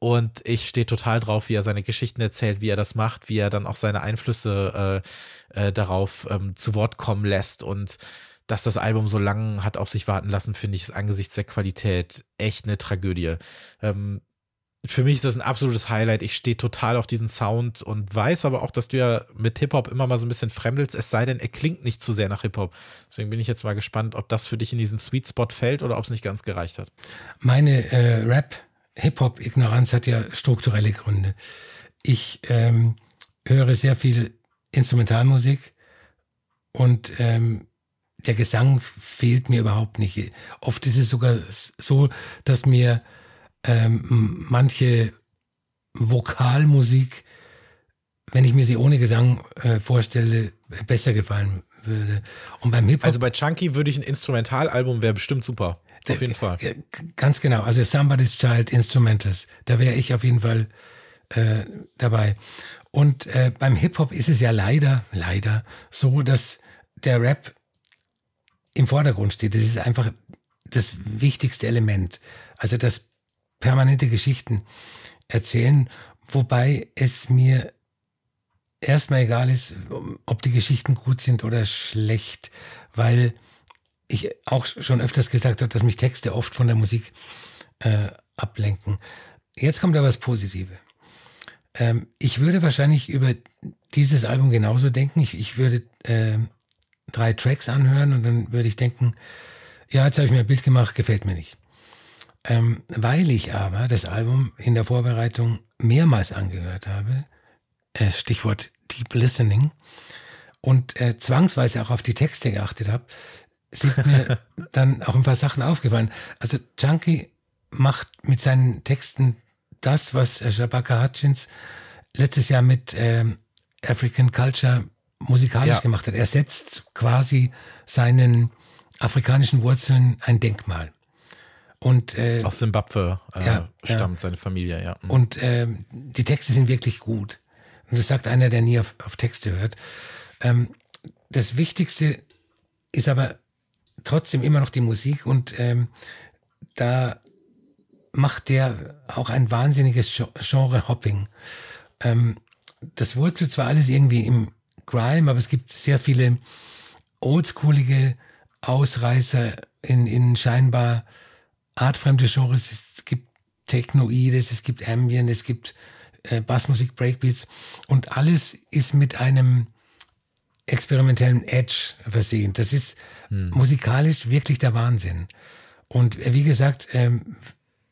C: Und ich stehe total drauf, wie er seine Geschichten erzählt, wie er das macht, wie er dann auch seine Einflüsse äh, äh, darauf ähm, zu Wort kommen lässt. Und dass das Album so lang hat auf sich warten lassen, finde ich, ist angesichts der Qualität echt eine Tragödie. Ähm, für mich ist das ein absolutes Highlight. Ich stehe total auf diesen Sound und weiß aber auch, dass du ja mit Hip-Hop immer mal so ein bisschen fremdelst, es sei denn, er klingt nicht zu sehr nach Hip-Hop. Deswegen bin ich jetzt mal gespannt, ob das für dich in diesen Sweet Spot fällt oder ob es nicht ganz gereicht hat.
D: Meine äh, Rap- Hip-Hop-Ignoranz hat ja strukturelle Gründe. Ich ähm, höre sehr viel Instrumentalmusik und ähm, der Gesang fehlt mir überhaupt nicht. Oft ist es sogar so, dass mir ähm, manche Vokalmusik, wenn ich mir sie ohne Gesang äh, vorstelle, besser gefallen würde. Und beim Hip-Hop.
C: Also bei Chunky würde ich ein Instrumentalalbum wäre bestimmt super. Auf jeden Fall.
D: Ganz genau. Also Somebody's Child Instrumentals, da wäre ich auf jeden Fall äh, dabei. Und äh, beim Hip-Hop ist es ja leider, leider so, dass der Rap im Vordergrund steht. Das ist einfach das wichtigste Element. Also das permanente Geschichten erzählen, wobei es mir erstmal egal ist, ob die Geschichten gut sind oder schlecht, weil ich auch schon öfters gesagt habe, dass mich Texte oft von der Musik äh, ablenken. Jetzt kommt aber das Positive. Ähm, ich würde wahrscheinlich über dieses Album genauso denken. Ich, ich würde äh, drei Tracks anhören und dann würde ich denken, ja, jetzt habe ich mir ein Bild gemacht, gefällt mir nicht. Ähm, weil ich aber das Album in der Vorbereitung mehrmals angehört habe, äh, Stichwort Deep Listening, und äh, zwangsweise auch auf die Texte geachtet habe, sind mir dann auch ein paar Sachen aufgefallen. Also Chunky macht mit seinen Texten das, was Shabaka Hutchins letztes Jahr mit ähm, African Culture musikalisch ja. gemacht hat. Er setzt quasi seinen afrikanischen Wurzeln ein Denkmal. Und, äh,
C: Aus Simbabwe äh, ja, stammt ja. seine Familie, ja.
D: Mhm. Und äh, die Texte sind wirklich gut. Und das sagt einer, der nie auf, auf Texte hört. Ähm, das Wichtigste ist aber trotzdem immer noch die Musik und ähm, da macht der auch ein wahnsinniges Genre-Hopping. Ähm, das wurzelt zwar alles irgendwie im Grime, aber es gibt sehr viele oldschoolige Ausreißer in, in scheinbar artfremde Genres. Es gibt Technoides, es gibt Ambient, es gibt äh, Bassmusik, Breakbeats und alles ist mit einem experimentellen Edge versehen. Das ist hm. musikalisch wirklich der Wahnsinn. Und äh, wie gesagt, ähm,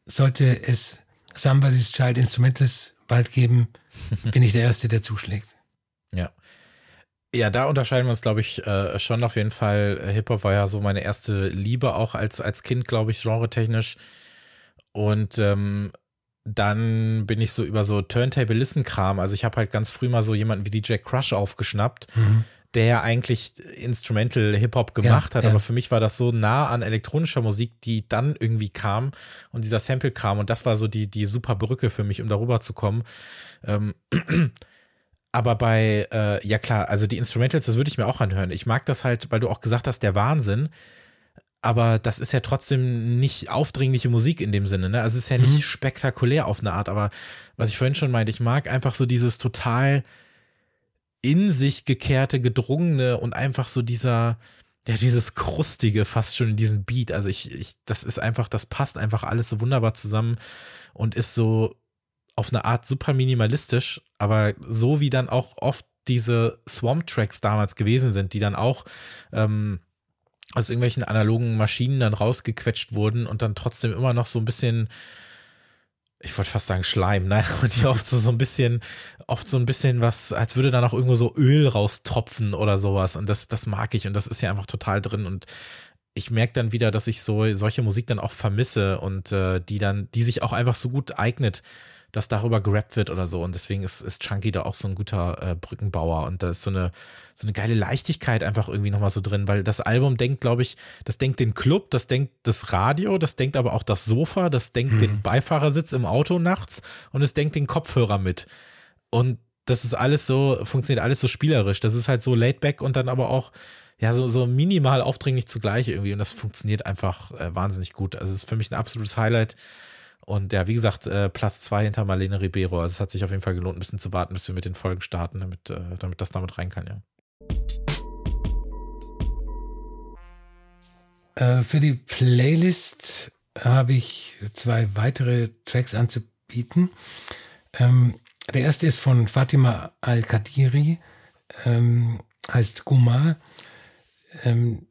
D: sollte es Somebody's Child Instrumentals bald geben, bin ich der Erste, der zuschlägt.
C: Ja. Ja, da unterscheiden wir uns, glaube ich, äh, schon auf jeden Fall. Hip-Hop war ja so meine erste Liebe, auch als, als Kind, glaube ich, genretechnisch. Und ähm, dann bin ich so über so Turntable-Listen-Kram. Also ich habe halt ganz früh mal so jemanden wie DJ Crush aufgeschnappt. Mhm der ja eigentlich Instrumental Hip-Hop gemacht ja, hat, ja. aber für mich war das so nah an elektronischer Musik, die dann irgendwie kam und dieser Sample-Kram und das war so die, die super Brücke für mich, um darüber zu kommen. Ähm, aber bei, äh, ja klar, also die Instrumentals, das würde ich mir auch anhören. Ich mag das halt, weil du auch gesagt hast, der Wahnsinn. Aber das ist ja trotzdem nicht aufdringliche Musik in dem Sinne, ne? Also es ist ja nicht mhm. spektakulär auf eine Art, aber was ich vorhin schon meinte, ich mag einfach so dieses total in sich gekehrte, gedrungene und einfach so dieser, ja, dieses krustige fast schon in diesem Beat. Also ich, ich, das ist einfach, das passt einfach alles so wunderbar zusammen und ist so auf eine Art super minimalistisch, aber so wie dann auch oft diese Swamp-Tracks damals gewesen sind, die dann auch ähm, aus irgendwelchen analogen Maschinen dann rausgequetscht wurden und dann trotzdem immer noch so ein bisschen ich wollte fast sagen Schleim, nein, und die oft so, so ein bisschen, oft so ein bisschen was, als würde da noch irgendwo so Öl raustropfen oder sowas. Und das, das mag ich und das ist ja einfach total drin. Und ich merke dann wieder, dass ich so solche Musik dann auch vermisse und äh, die dann, die sich auch einfach so gut eignet dass darüber gerappt wird oder so. Und deswegen ist, ist Chunky da auch so ein guter äh, Brückenbauer. Und da ist so eine, so eine geile Leichtigkeit einfach irgendwie nochmal so drin, weil das Album denkt, glaube ich, das denkt den Club, das denkt das Radio, das denkt aber auch das Sofa, das denkt hm. den Beifahrersitz im Auto nachts und es denkt den Kopfhörer mit. Und das ist alles so, funktioniert alles so spielerisch. Das ist halt so laid back und dann aber auch, ja, so, so minimal aufdringlich zugleich irgendwie. Und das funktioniert einfach äh, wahnsinnig gut. Also es ist für mich ein absolutes Highlight. Und ja, wie gesagt, äh, Platz zwei hinter Marlene Ribeiro. Also es hat sich auf jeden Fall gelohnt, ein bisschen zu warten, bis wir mit den Folgen starten, damit, äh, damit das damit rein kann, ja.
D: Äh, für die Playlist habe ich zwei weitere Tracks anzubieten. Ähm, der erste ist von Fatima Al-Kadiri, ähm, heißt Guma. Ähm,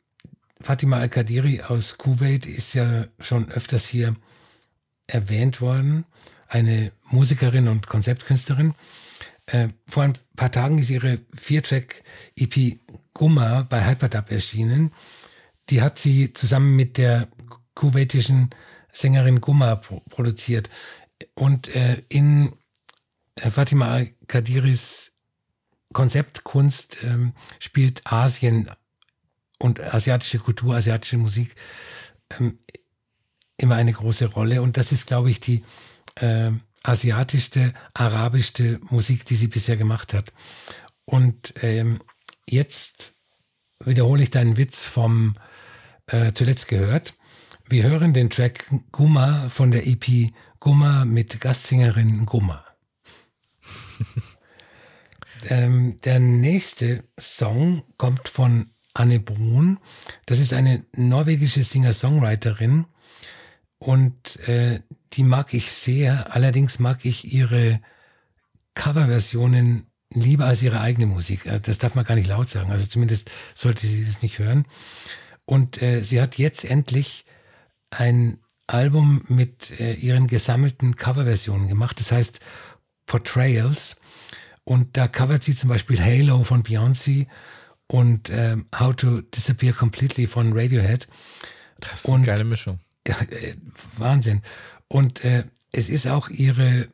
D: Fatima Al-Kadiri aus Kuwait ist ja schon öfters hier erwähnt worden, eine Musikerin und Konzeptkünstlerin. Äh, vor ein paar Tagen ist ihre Viertrack-EP Gumma bei Hyperdub erschienen. Die hat sie zusammen mit der kuwaitischen Sängerin Gumma pro produziert. Und äh, in äh, Fatima Kadiris Konzeptkunst ähm, spielt Asien und asiatische Kultur, asiatische Musik ähm, immer eine große Rolle. Und das ist, glaube ich, die äh, asiatischste, arabischste Musik, die sie bisher gemacht hat. Und ähm, jetzt wiederhole ich deinen Witz vom äh, zuletzt gehört. Wir hören den Track Gumma von der EP Gumma mit Gastsängerin Gumma. ähm, der nächste Song kommt von Anne Brun. Das ist eine norwegische Singer-Songwriterin, und äh, die mag ich sehr. Allerdings mag ich ihre Coverversionen lieber als ihre eigene Musik. Äh, das darf man gar nicht laut sagen. Also zumindest sollte sie das nicht hören. Und äh, sie hat jetzt endlich ein Album mit äh, ihren gesammelten Coverversionen gemacht. Das heißt Portrayals. Und da covert sie zum Beispiel Halo von Beyoncé und äh, How to Disappear Completely von Radiohead.
C: Das ist eine und, geile Mischung.
D: Äh, Wahnsinn. Und äh, es ist auch ihre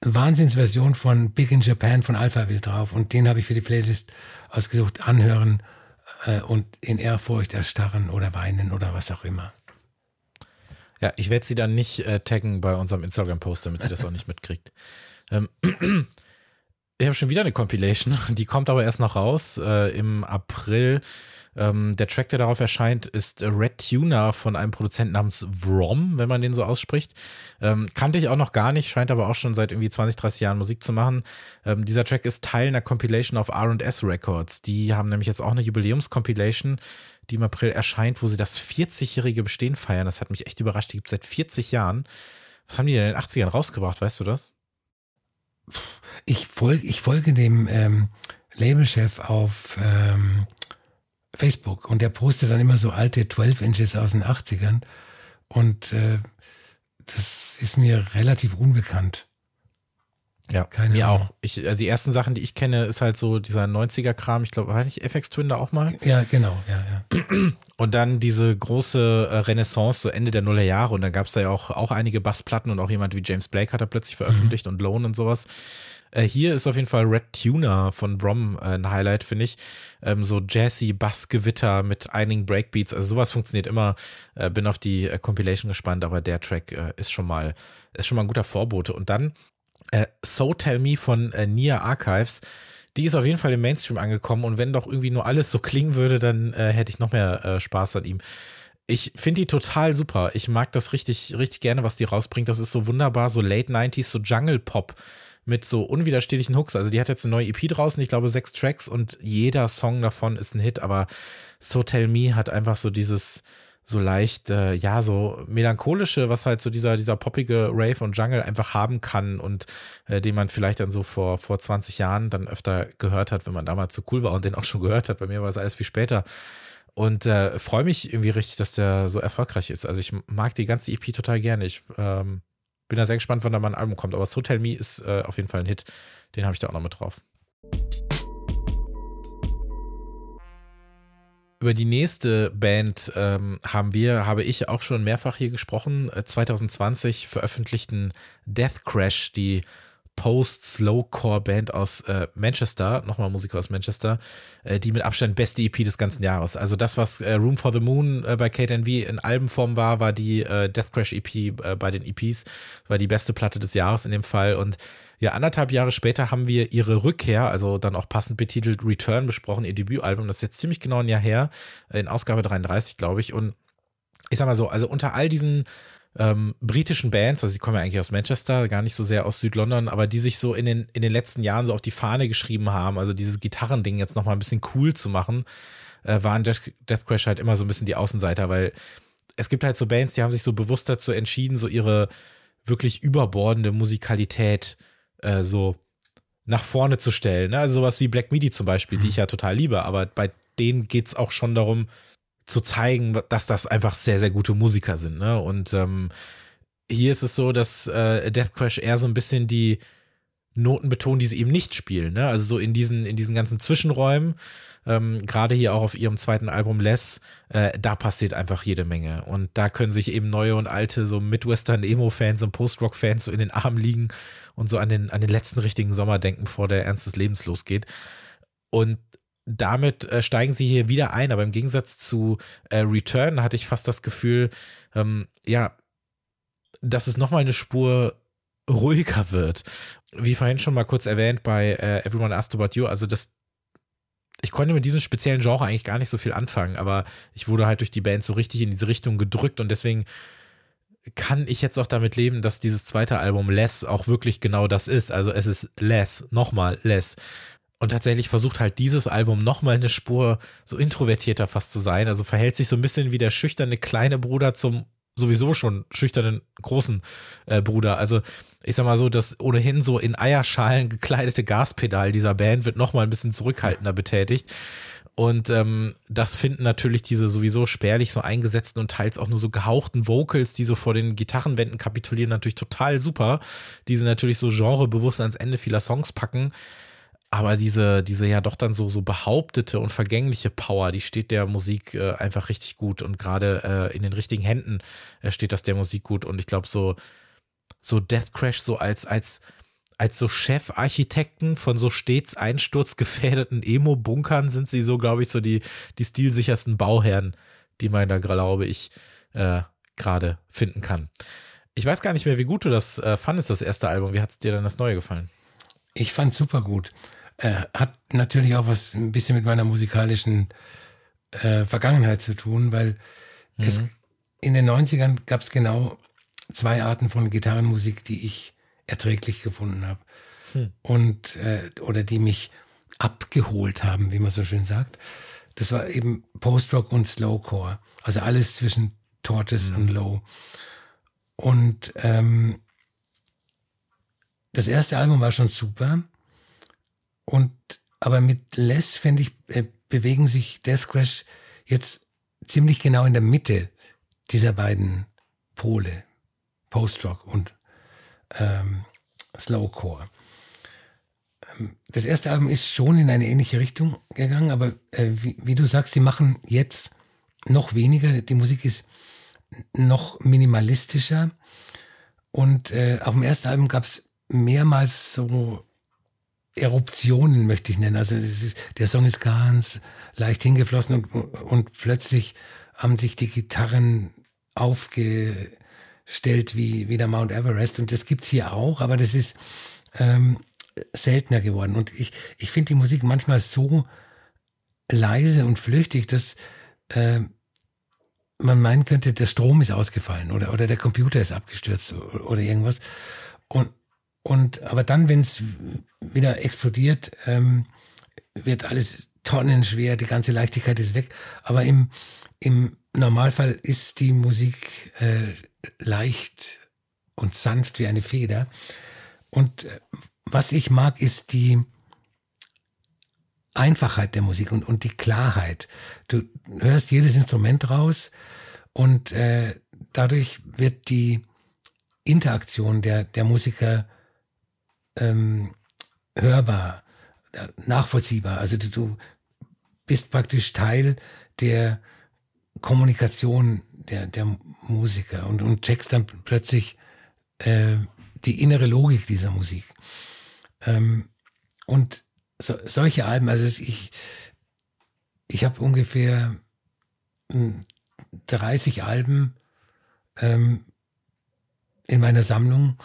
D: Wahnsinnsversion von Big in Japan von Alpha Will drauf. Und den habe ich für die Playlist ausgesucht. Anhören äh, und in Ehrfurcht erstarren oder weinen oder was auch immer.
C: Ja, ich werde sie dann nicht äh, taggen bei unserem Instagram-Post, damit sie das auch nicht mitkriegt. Ähm, ich habe schon wieder eine Compilation, die kommt aber erst noch raus äh, im April ähm, der Track, der darauf erscheint, ist Red Tuner von einem Produzenten namens Vrom, wenn man den so ausspricht. Ähm, kannte ich auch noch gar nicht, scheint aber auch schon seit irgendwie 20, 30 Jahren Musik zu machen. Ähm, dieser Track ist Teil einer Compilation auf R&S Records. Die haben nämlich jetzt auch eine Jubiläums-Compilation, die im April erscheint, wo sie das 40-jährige Bestehen feiern. Das hat mich echt überrascht. Die gibt es seit 40 Jahren. Was haben die denn in den 80ern rausgebracht, weißt du das?
D: Ich folge, ich folge dem ähm, Labelchef auf ähm, Facebook und der postet dann immer so alte 12 Inches aus den 80ern und äh, das ist mir relativ unbekannt.
C: Ja, Keine mir Ahnung. auch. Ich, also die ersten Sachen, die ich kenne, ist halt so dieser 90er-Kram. Ich glaube, war nicht FX Twin da auch mal?
D: Ja, genau, ja, ja.
C: Und dann diese große äh, Renaissance, so Ende der Nullerjahre. Und dann gab es da ja auch, auch einige Bassplatten und auch jemand wie James Blake hat er plötzlich veröffentlicht mhm. und Lone und sowas. Äh, hier ist auf jeden Fall Red Tuner von Brom äh, ein Highlight, finde ich. Ähm, so jazzy Bassgewitter mit einigen Breakbeats. Also sowas funktioniert immer. Äh, bin auf die äh, Compilation gespannt, aber der Track äh, ist schon mal, ist schon mal ein guter Vorbote. Und dann äh, So Tell Me von Nia Archives die ist auf jeden Fall im Mainstream angekommen und wenn doch irgendwie nur alles so klingen würde, dann äh, hätte ich noch mehr äh, Spaß an ihm. Ich finde die total super. Ich mag das richtig, richtig gerne, was die rausbringt. Das ist so wunderbar, so Late 90s, so Jungle Pop mit so unwiderstehlichen Hooks. Also die hat jetzt eine neue EP draußen, ich glaube sechs Tracks und jeder Song davon ist ein Hit, aber So Tell Me hat einfach so dieses, so leicht, äh, ja, so melancholische, was halt so dieser, dieser poppige Rave und Jungle einfach haben kann und äh, den man vielleicht dann so vor, vor 20 Jahren dann öfter gehört hat, wenn man damals so cool war und den auch schon gehört hat. Bei mir war es alles viel später. Und äh, freue mich irgendwie richtig, dass der so erfolgreich ist. Also ich mag die ganze EP total gerne. Ich ähm, bin da sehr gespannt, wann da mal ein Album kommt. Aber So Tell Me ist äh, auf jeden Fall ein Hit. Den habe ich da auch noch mit drauf. Über die nächste Band ähm, haben wir, habe ich auch schon mehrfach hier gesprochen. 2020 äh, veröffentlichten Death Crash, die Post-Slowcore-Band aus äh, Manchester, nochmal Musiker aus Manchester, äh, die mit Abstand beste EP des ganzen Jahres. Also das, was äh, Room for the Moon äh, bei Kate V in Albenform war, war die äh, Death Crash EP äh, bei den EPs, war die beste Platte des Jahres in dem Fall und ja, anderthalb Jahre später haben wir ihre Rückkehr, also dann auch passend betitelt Return besprochen, ihr Debütalbum. Das ist jetzt ziemlich genau ein Jahr her, in Ausgabe 33, glaube ich. Und ich sag mal so, also unter all diesen ähm, britischen Bands, also sie kommen ja eigentlich aus Manchester, gar nicht so sehr aus Südlondon, aber die sich so in den, in den letzten Jahren so auf die Fahne geschrieben haben, also dieses Gitarrending jetzt nochmal ein bisschen cool zu machen, äh, waren Death, Death Crash halt immer so ein bisschen die Außenseiter, weil es gibt halt so Bands, die haben sich so bewusst dazu entschieden, so ihre wirklich überbordende Musikalität äh, so nach vorne zu stellen. Ne? Also sowas wie Black Midi zum Beispiel, mhm. die ich ja total liebe, aber bei denen geht es auch schon darum, zu zeigen, dass das einfach sehr, sehr gute Musiker sind. Ne? Und ähm, hier ist es so, dass äh, Death Crash eher so ein bisschen die Noten betonen, die sie eben nicht spielen. Ne? Also so in diesen, in diesen ganzen Zwischenräumen, ähm, gerade hier auch auf ihrem zweiten Album Less, äh, da passiert einfach jede Menge. Und da können sich eben neue und alte, so Midwestern-Emo-Fans und Post-Rock-Fans so in den Armen liegen und so an den, an den letzten richtigen Sommer denken, bevor der Ernst des Lebens losgeht. Und damit äh, steigen sie hier wieder ein, aber im Gegensatz zu äh, Return hatte ich fast das Gefühl, ähm, ja, dass es nochmal eine Spur ruhiger wird. Wie vorhin schon mal kurz erwähnt bei äh, Everyone Asked About You, also das ich konnte mit diesem speziellen Genre eigentlich gar nicht so viel anfangen, aber ich wurde halt durch die Band so richtig in diese Richtung gedrückt und deswegen kann ich jetzt auch damit leben, dass dieses zweite Album Less auch wirklich genau das ist. Also es ist Less, nochmal Less. Und tatsächlich versucht halt dieses Album nochmal eine Spur so introvertierter fast zu sein. Also verhält sich so ein bisschen wie der schüchterne kleine Bruder zum sowieso schon schüchternen großen äh, Bruder. Also ich sag mal so, das ohnehin so in Eierschalen gekleidete Gaspedal dieser Band wird nochmal ein bisschen zurückhaltender betätigt. Und ähm, das finden natürlich diese sowieso spärlich so eingesetzten und teils auch nur so gehauchten Vocals, die so vor den Gitarrenwänden kapitulieren, natürlich total super. Die sie natürlich so genrebewusst ans Ende vieler Songs packen. Aber diese, diese ja doch dann so, so behauptete und vergängliche Power, die steht der Musik äh, einfach richtig gut. Und gerade äh, in den richtigen Händen äh, steht das der Musik gut. Und ich glaube, so, so Death Crash, so als, als, als so Chefarchitekten von so stets einsturzgefährdeten Emo-Bunkern sind sie so, glaube ich, so die, die stilsichersten Bauherren, die man da, glaube ich, äh, gerade finden kann. Ich weiß gar nicht mehr, wie gut du das äh, fandest, das erste Album. Wie hat es dir denn das neue gefallen?
D: Ich fand super gut. Äh, hat natürlich auch was ein bisschen mit meiner musikalischen äh, Vergangenheit zu tun, weil mhm. es in den 90ern gab es genau zwei Arten von Gitarrenmusik, die ich erträglich gefunden habe. Hm. Und äh, oder die mich abgeholt haben, wie man so schön sagt. Das war eben Post-Rock und Slowcore. Also alles zwischen Tortoise mhm. und Low. Und ähm, das erste Album war schon super. Und aber mit Less, finde ich, äh, bewegen sich Death Crash jetzt ziemlich genau in der Mitte dieser beiden Pole, Post-Rock und ähm, Slowcore. Ähm, das erste Album ist schon in eine ähnliche Richtung gegangen, aber äh, wie, wie, du sagst, sie machen jetzt noch weniger. Die Musik ist noch minimalistischer. Und äh, auf dem ersten Album gab es mehrmals so Eruptionen, möchte ich nennen. Also ist, der Song ist ganz leicht hingeflossen und, und plötzlich haben sich die Gitarren aufgestellt wie, wie der Mount Everest. Und das gibt's hier auch, aber das ist ähm, seltener geworden. Und ich, ich finde die Musik manchmal so leise und flüchtig, dass äh, man meinen könnte, der Strom ist ausgefallen oder, oder der Computer ist abgestürzt oder irgendwas. Und, und aber dann, wenn es wieder explodiert, ähm, wird alles tonnenschwer, die ganze Leichtigkeit ist weg. Aber im, im Normalfall ist die Musik äh, leicht und sanft wie eine Feder. Und äh, was ich mag, ist die Einfachheit der Musik und, und die Klarheit. Du hörst jedes Instrument raus und äh, dadurch wird die Interaktion der, der Musiker ähm, hörbar, nachvollziehbar. Also du, du bist praktisch Teil der Kommunikation der, der Musiker und, und checkst dann plötzlich äh, die innere Logik dieser Musik. Ähm, und so, solche Alben, also ich, ich habe ungefähr 30 hm, Alben ähm, in meiner Sammlung,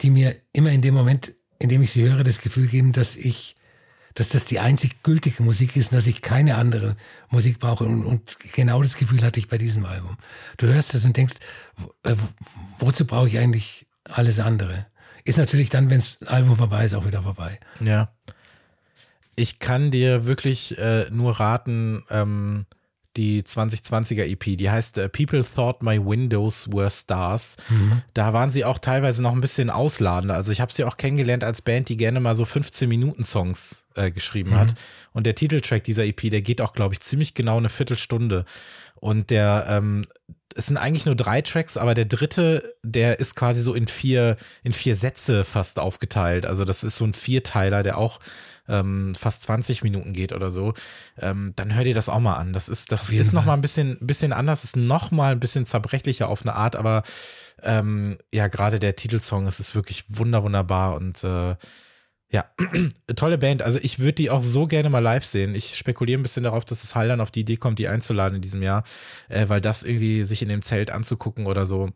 D: die mir immer in dem Moment, in dem ich sie höre, das Gefühl geben, dass ich, dass das die einzig gültige Musik ist, dass ich keine andere Musik brauche. Und, und genau das Gefühl hatte ich bei diesem Album. Du hörst es und denkst, äh, wozu brauche ich eigentlich alles andere? Ist natürlich dann, wenn das Album vorbei ist, auch wieder vorbei.
C: Ja. Ich kann dir wirklich äh, nur raten, ähm, die 2020er EP, die heißt äh, People Thought My Windows Were Stars. Mhm. Da waren sie auch teilweise noch ein bisschen ausladender. Also ich habe sie auch kennengelernt als Band, die gerne mal so 15 Minuten Songs äh, geschrieben mhm. hat. Und der Titeltrack dieser EP, der geht auch, glaube ich, ziemlich genau eine Viertelstunde. Und der, ähm, es sind eigentlich nur drei Tracks, aber der dritte, der ist quasi so in vier, in vier Sätze fast aufgeteilt. Also das ist so ein Vierteiler, der auch ähm, fast 20 Minuten geht oder so. Ähm, dann hör dir das auch mal an. Das ist, das ist noch mal ein bisschen, bisschen anders, ist noch mal ein bisschen zerbrechlicher auf eine Art, aber ähm, ja, gerade der Titelsong, es ist wirklich wunder, wunderbar und äh, ja, tolle Band. Also ich würde die auch so gerne mal live sehen. Ich spekuliere ein bisschen darauf, dass es Hall dann auf die Idee kommt, die einzuladen in diesem Jahr, äh, weil das irgendwie sich in dem Zelt anzugucken oder so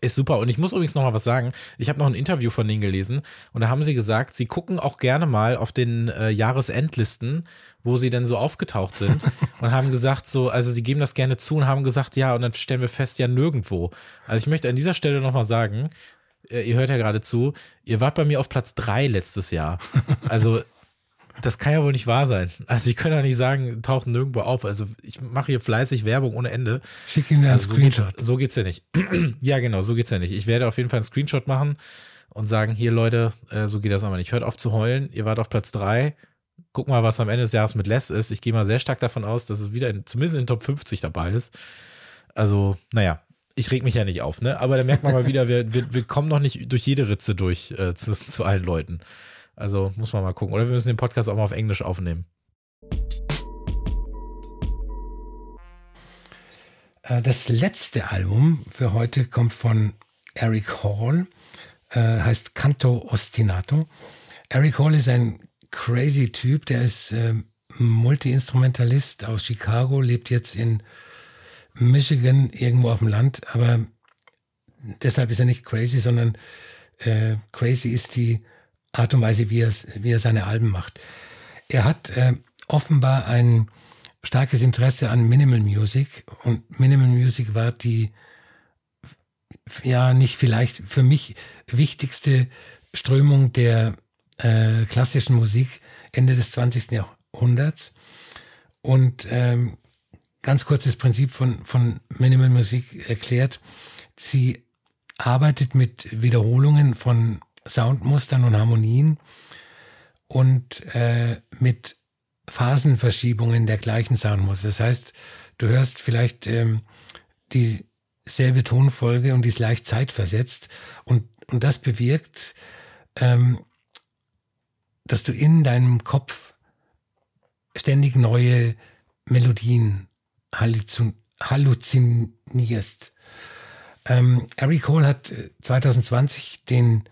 C: ist super. Und ich muss übrigens noch mal was sagen. Ich habe noch ein Interview von denen gelesen und da haben sie gesagt, sie gucken auch gerne mal auf den äh, Jahresendlisten, wo sie denn so aufgetaucht sind und haben gesagt, so, also sie geben das gerne zu und haben gesagt, ja, und dann stellen wir fest, ja, nirgendwo. Also ich möchte an dieser Stelle noch mal sagen, ihr hört ja gerade zu, ihr wart bei mir auf Platz drei letztes Jahr. Also das kann ja wohl nicht wahr sein. Also ich kann ja nicht sagen, tauchen nirgendwo auf. Also ich mache hier fleißig Werbung ohne Ende.
D: Schick ihm einen also Screenshot.
C: So, geht, so geht's ja nicht. ja, genau, so geht's ja nicht. Ich werde auf jeden Fall einen Screenshot machen und sagen, hier Leute, äh, so geht das aber nicht. Hört auf zu heulen, ihr wart auf Platz drei. Guck mal, was am Ende des Jahres mit Les ist. Ich gehe mal sehr stark davon aus, dass es wieder in, zumindest in den Top 50 dabei ist. Also, naja, ich reg mich ja nicht auf, ne? Aber da merkt man mal wieder, wir, wir, wir kommen noch nicht durch jede Ritze durch äh, zu, zu allen Leuten. Also muss man mal gucken. Oder wir müssen den Podcast auch mal auf Englisch aufnehmen.
D: Äh, das letzte Album für heute kommt von Eric Hall, äh, heißt Canto Ostinato. Eric Hall ist ein crazy Typ, der ist äh, Multi-Instrumentalist aus Chicago, lebt jetzt in Michigan, irgendwo auf dem Land, aber deshalb ist er nicht crazy, sondern äh, crazy ist die Art und Weise, wie er, wie er seine Alben macht. Er hat äh, offenbar ein starkes Interesse an Minimal Music und Minimal Music war die ja nicht vielleicht für mich wichtigste Strömung der äh, klassischen Musik Ende des 20. Jahrhunderts. Und ähm, ganz kurzes Prinzip von, von Minimal Musik erklärt. Sie arbeitet mit Wiederholungen von Soundmustern und Harmonien und äh, mit Phasenverschiebungen der gleichen Soundmuster. Das heißt, du hörst vielleicht ähm, dieselbe Tonfolge und die ist leicht zeitversetzt und, und das bewirkt, ähm, dass du in deinem Kopf ständig neue Melodien halluzinierst. Ähm, Eric Cole hat 2020 äh, den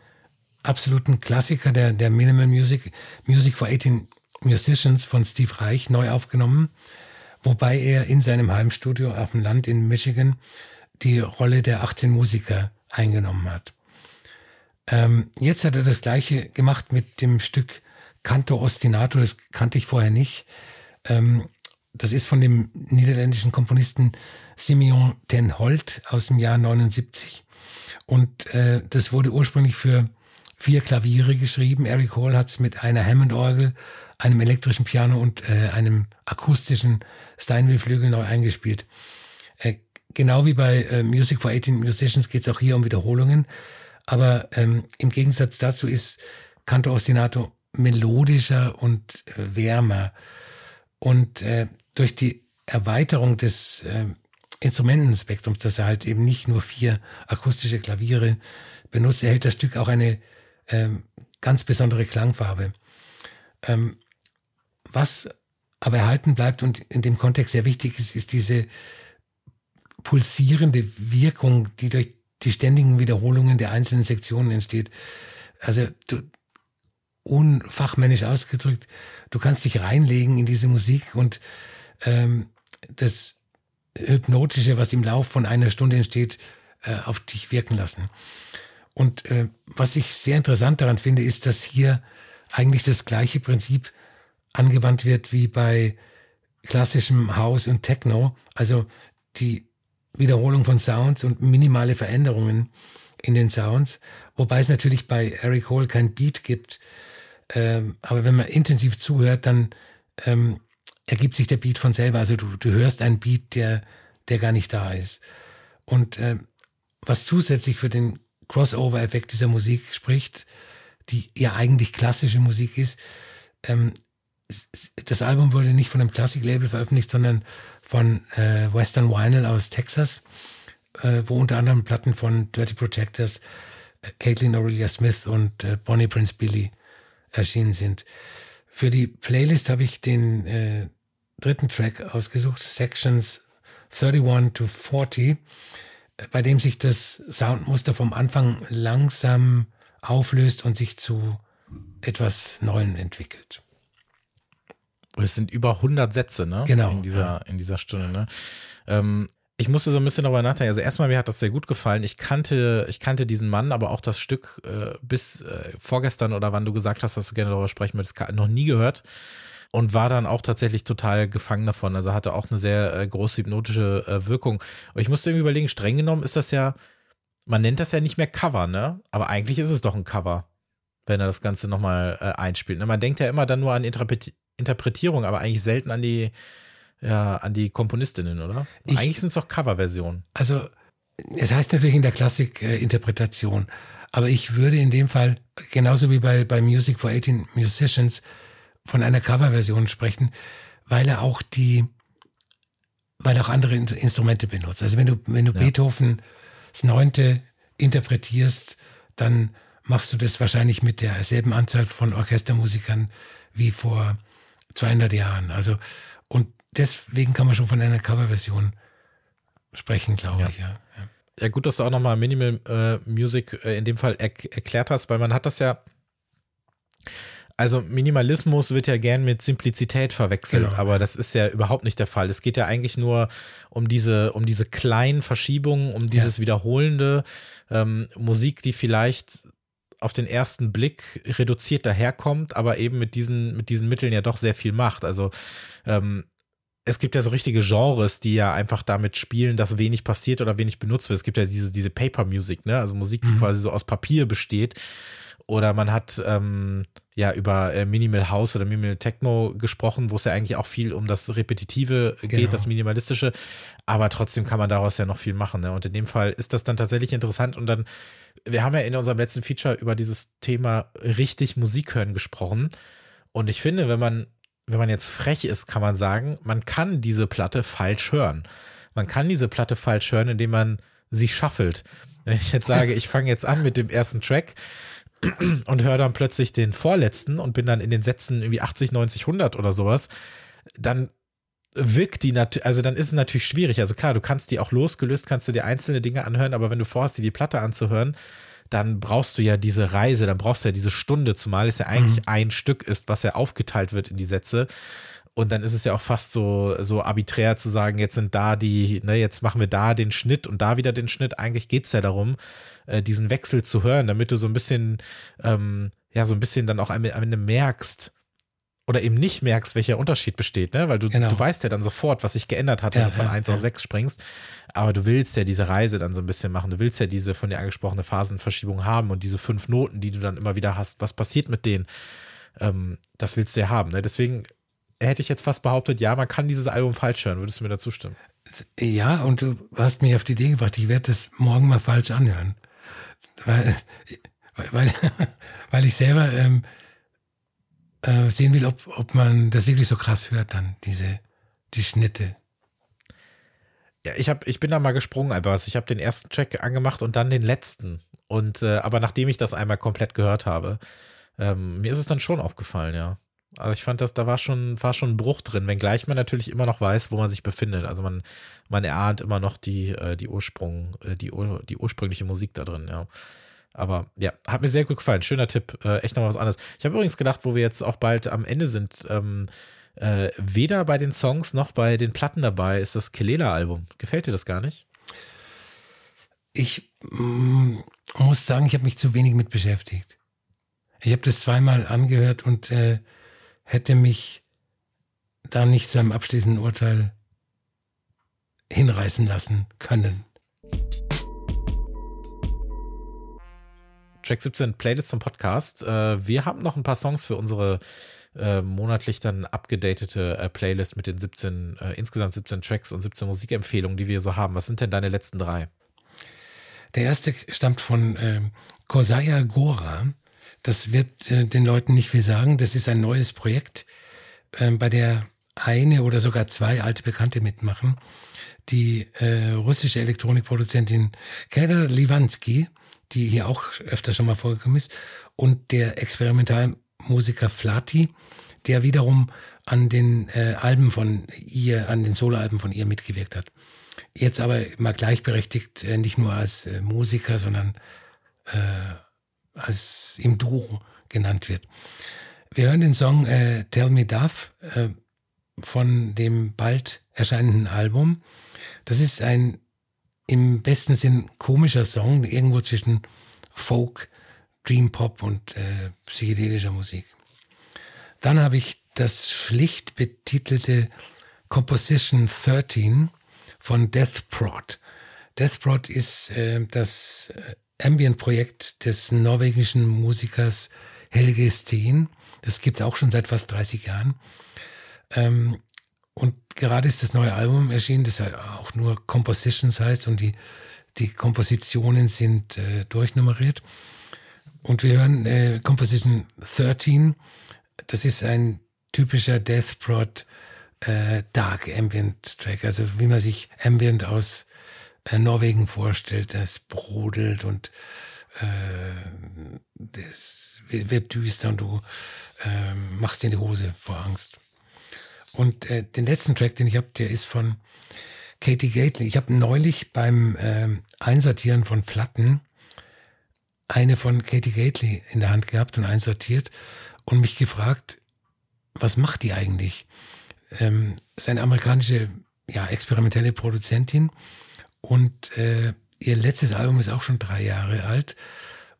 D: absoluten Klassiker der, der Minimal Music, Music for 18 Musicians von Steve Reich neu aufgenommen, wobei er in seinem Heimstudio auf dem Land in Michigan die Rolle der 18 Musiker eingenommen hat. Ähm, jetzt hat er das gleiche gemacht mit dem Stück Canto Ostinato, das kannte ich vorher nicht. Ähm, das ist von dem niederländischen Komponisten Simeon ten Holt aus dem Jahr 79. Und äh, das wurde ursprünglich für vier Klaviere geschrieben. Eric Hall hat es mit einer Hammond-Orgel, einem elektrischen Piano und äh, einem akustischen Steinway-Flügel neu eingespielt. Äh, genau wie bei äh, Music for 18 Musicians geht es auch hier um Wiederholungen. Aber ähm, im Gegensatz dazu ist Canto Ostinato melodischer und äh, wärmer. Und äh, durch die Erweiterung des äh, Instrumentenspektrums, dass er halt eben nicht nur vier akustische Klaviere benutzt, erhält das Stück auch eine ähm, ganz besondere Klangfarbe. Ähm, was aber erhalten bleibt und in dem Kontext sehr wichtig ist, ist diese pulsierende Wirkung, die durch die ständigen Wiederholungen der einzelnen Sektionen entsteht. Also du, unfachmännisch ausgedrückt, du kannst dich reinlegen in diese Musik und ähm, das Hypnotische, was im Lauf von einer Stunde entsteht, äh, auf dich wirken lassen. Und äh, was ich sehr interessant daran finde, ist, dass hier eigentlich das gleiche Prinzip angewandt wird wie bei klassischem House und Techno. Also die Wiederholung von Sounds und minimale Veränderungen in den Sounds. Wobei es natürlich bei Eric Hole kein Beat gibt. Ähm, aber wenn man intensiv zuhört, dann ähm, ergibt sich der Beat von selber. Also du, du hörst einen Beat, der, der gar nicht da ist. Und äh, was zusätzlich für den Crossover-Effekt dieser Musik spricht, die ja eigentlich klassische Musik ist, ähm, das Album wurde nicht von einem Klassik-Label veröffentlicht, sondern von äh, Western Vinyl aus Texas, äh, wo unter anderem Platten von Dirty Projectors, äh, Caitlin Aurelia Smith und äh, Bonnie Prince Billy erschienen sind. Für die Playlist habe ich den äh, dritten Track ausgesucht, Sections 31 to 40, bei dem sich das Soundmuster vom Anfang langsam auflöst und sich zu etwas Neuem entwickelt.
C: Es sind über 100 Sätze, ne?
D: Genau.
C: In dieser, in dieser Stunde, ne? Ähm, ich musste so ein bisschen darüber nachdenken. Also erstmal, mir hat das sehr gut gefallen. Ich kannte, ich kannte diesen Mann, aber auch das Stück äh, bis äh, vorgestern oder wann du gesagt hast, dass du gerne darüber sprechen möchtest, noch nie gehört und war dann auch tatsächlich total gefangen davon. Also hatte auch eine sehr äh, große hypnotische äh, Wirkung. Und ich musste irgendwie überlegen, streng genommen ist das ja, man nennt das ja nicht mehr Cover, ne? Aber eigentlich ist es doch ein Cover, wenn er das Ganze nochmal äh, einspielt. Ne? Man denkt ja immer dann nur an Interpret Interpretierung, aber eigentlich selten an die, ja, an die Komponistinnen, oder? Ich, eigentlich sind es doch Coverversionen.
D: Also, es heißt natürlich in der Klassik äh, Interpretation. Aber ich würde in dem Fall, genauso wie bei, bei Music for 18 Musicians, von einer Coverversion sprechen, weil er auch die, weil er auch andere Instrumente benutzt. Also wenn du, wenn du ja. Beethoven das Neunte interpretierst, dann machst du das wahrscheinlich mit derselben Anzahl von Orchestermusikern wie vor 200 Jahren. Also, und deswegen kann man schon von einer Coverversion sprechen, glaube ja. ich, ja. ja.
C: Ja, gut, dass du auch nochmal Minimal äh, Music äh, in dem Fall er erklärt hast, weil man hat das ja also Minimalismus wird ja gern mit Simplizität verwechselt, genau. aber das ist ja überhaupt nicht der Fall. Es geht ja eigentlich nur um diese, um diese kleinen Verschiebungen, um dieses ja. wiederholende ähm, Musik, die vielleicht auf den ersten Blick reduziert daherkommt, aber eben mit diesen, mit diesen Mitteln ja doch sehr viel macht. Also ähm, es gibt ja so richtige Genres, die ja einfach damit spielen, dass wenig passiert oder wenig benutzt wird. Es gibt ja diese, diese Paper Music, ne? Also Musik, die mhm. quasi so aus Papier besteht. Oder man hat ähm, ja über äh, Minimal House oder Minimal Techno gesprochen, wo es ja eigentlich auch viel um das Repetitive geht, genau. das Minimalistische. Aber trotzdem kann man daraus ja noch viel machen. Ne? Und in dem Fall ist das dann tatsächlich interessant. Und dann, wir haben ja in unserem letzten Feature über dieses Thema richtig Musik hören gesprochen. Und ich finde, wenn man, wenn man jetzt frech ist, kann man sagen, man kann diese Platte falsch hören. Man kann diese Platte falsch hören, indem man sie shuffelt. Wenn ich jetzt sage, ich fange jetzt an mit dem ersten Track, und höre dann plötzlich den vorletzten und bin dann in den Sätzen irgendwie 80, 90, 100 oder sowas, dann wirkt die natürlich, also dann ist es natürlich schwierig. Also klar, du kannst die auch losgelöst, kannst du dir einzelne Dinge anhören, aber wenn du vorhast, dir die Platte anzuhören, dann brauchst du ja diese Reise, dann brauchst du ja diese Stunde, zumal es ja eigentlich mhm. ein Stück ist, was ja aufgeteilt wird in die Sätze. Und dann ist es ja auch fast so, so arbiträr zu sagen, jetzt sind da die, ne, jetzt machen wir da den Schnitt und da wieder den Schnitt. Eigentlich geht es ja darum, äh, diesen Wechsel zu hören, damit du so ein bisschen, ähm, ja, so ein bisschen dann auch am Ende merkst, oder eben nicht merkst, welcher Unterschied besteht, ne? Weil du, genau. du weißt ja dann sofort, was sich geändert hat, wenn ja, du von ja, 1 ja. auf 6 springst. Aber du willst ja diese Reise dann so ein bisschen machen. Du willst ja diese von dir angesprochene Phasenverschiebung haben und diese fünf Noten, die du dann immer wieder hast. Was passiert mit denen? Ähm, das willst du ja haben. Ne? Deswegen hätte ich jetzt fast behauptet, ja, man kann dieses Album falsch hören. Würdest du mir dazu stimmen?
D: Ja, und du hast mich auf die Idee gebracht, ich werde das morgen mal falsch anhören. Weil, weil, weil ich selber ähm, äh, sehen will, ob, ob man das wirklich so krass hört, dann diese, die Schnitte.
C: Ja, ich, hab, ich bin da mal gesprungen einfach. Also ich habe den ersten Track angemacht und dann den letzten. Und äh, aber nachdem ich das einmal komplett gehört habe, ähm, mir ist es dann schon aufgefallen, ja. Also ich fand das, da war schon, war schon ein Bruch drin, wenngleich man natürlich immer noch weiß, wo man sich befindet. Also man, man erahnt immer noch die, äh, die Ursprung, äh, die, die ursprüngliche Musik da drin, ja. Aber ja, hat mir sehr gut gefallen. Schöner Tipp. Äh, echt noch was anderes. Ich habe übrigens gedacht, wo wir jetzt auch bald am Ende sind, ähm, äh, weder bei den Songs noch bei den Platten dabei ist das Kelela-Album. Gefällt dir das gar nicht?
D: Ich mm, muss sagen, ich habe mich zu wenig mit beschäftigt. Ich habe das zweimal angehört und äh, hätte mich da nicht zu einem abschließenden Urteil hinreißen lassen können.
C: Track 17 Playlist zum Podcast. Äh, wir haben noch ein paar Songs für unsere äh, monatlich dann abgedatete äh, Playlist mit den 17, äh, insgesamt 17 Tracks und 17 Musikempfehlungen, die wir so haben. Was sind denn deine letzten drei?
D: Der erste stammt von ähm, Kosaya Gora. Das wird äh, den Leuten nicht viel sagen. Das ist ein neues Projekt, äh, bei der eine oder sogar zwei alte Bekannte mitmachen. Die äh, russische Elektronikproduzentin Kedar Livansky die hier auch öfter schon mal vorgekommen ist, und der Experimentalmusiker Flati, der wiederum an den äh, Alben von ihr, an den Soloalben von ihr mitgewirkt hat. Jetzt aber mal gleichberechtigt, äh, nicht nur als äh, Musiker, sondern äh, als im Duo genannt wird. Wir hören den Song äh, Tell Me Duff äh, von dem bald erscheinenden Album. Das ist ein im besten Sinn komischer Song, irgendwo zwischen Folk, Dream Pop und äh, psychedelischer Musik. Dann habe ich das schlicht betitelte Composition 13 von Death Prod. Death Prod ist äh, das äh, Ambient-Projekt des norwegischen Musikers Helge Steen. Das gibt es auch schon seit fast 30 Jahren. Ähm, und gerade ist das neue Album erschienen, das auch nur Compositions heißt und die, die Kompositionen sind äh, durchnummeriert. Und wir hören äh, Composition 13. Das ist ein typischer Death Prod äh, Dark Ambient Track, also wie man sich Ambient aus Norwegen vorstellt. Das brodelt und äh, das wird düster und du äh, machst dir die Hose vor Angst. Und äh, den letzten Track, den ich habe, der ist von Katie Gately. Ich habe neulich beim äh, Einsortieren von Platten eine von Katie Gately in der Hand gehabt und einsortiert und mich gefragt, was macht die eigentlich? Ähm, ist eine amerikanische, ja, experimentelle Produzentin und äh, ihr letztes Album ist auch schon drei Jahre alt.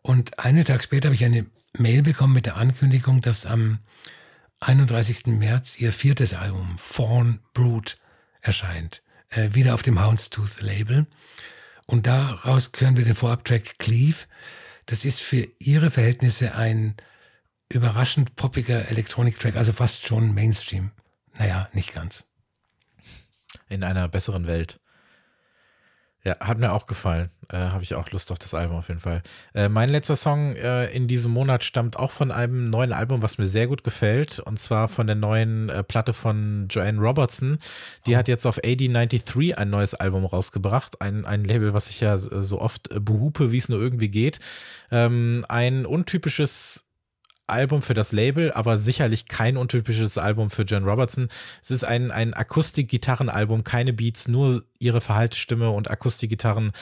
D: Und einen Tag später habe ich eine Mail bekommen mit der Ankündigung, dass am 31. März ihr viertes Album Fawn Brood erscheint. Äh, wieder auf dem Houndstooth Label. Und daraus hören wir den Vorabtrack Cleave. Das ist für ihre Verhältnisse ein überraschend poppiger Elektronik-Track, also fast schon Mainstream. Naja, nicht ganz.
C: In einer besseren Welt. Ja, hat mir auch gefallen. Äh, Habe ich auch Lust auf das Album auf jeden Fall. Äh, mein letzter Song äh, in diesem Monat stammt auch von einem neuen Album, was mir sehr gut gefällt. Und zwar von der neuen äh, Platte von Joanne Robertson. Die oh. hat jetzt auf AD93 ein neues Album rausgebracht. Ein, ein Label, was ich ja so oft behupe, wie es nur irgendwie geht. Ähm, ein untypisches Album für das Label, aber sicherlich kein untypisches Album für John Robertson. Es ist ein, ein Akustik-Gitarren-Album, keine Beats, nur ihre Verhaltestimme und Akustikgitarren,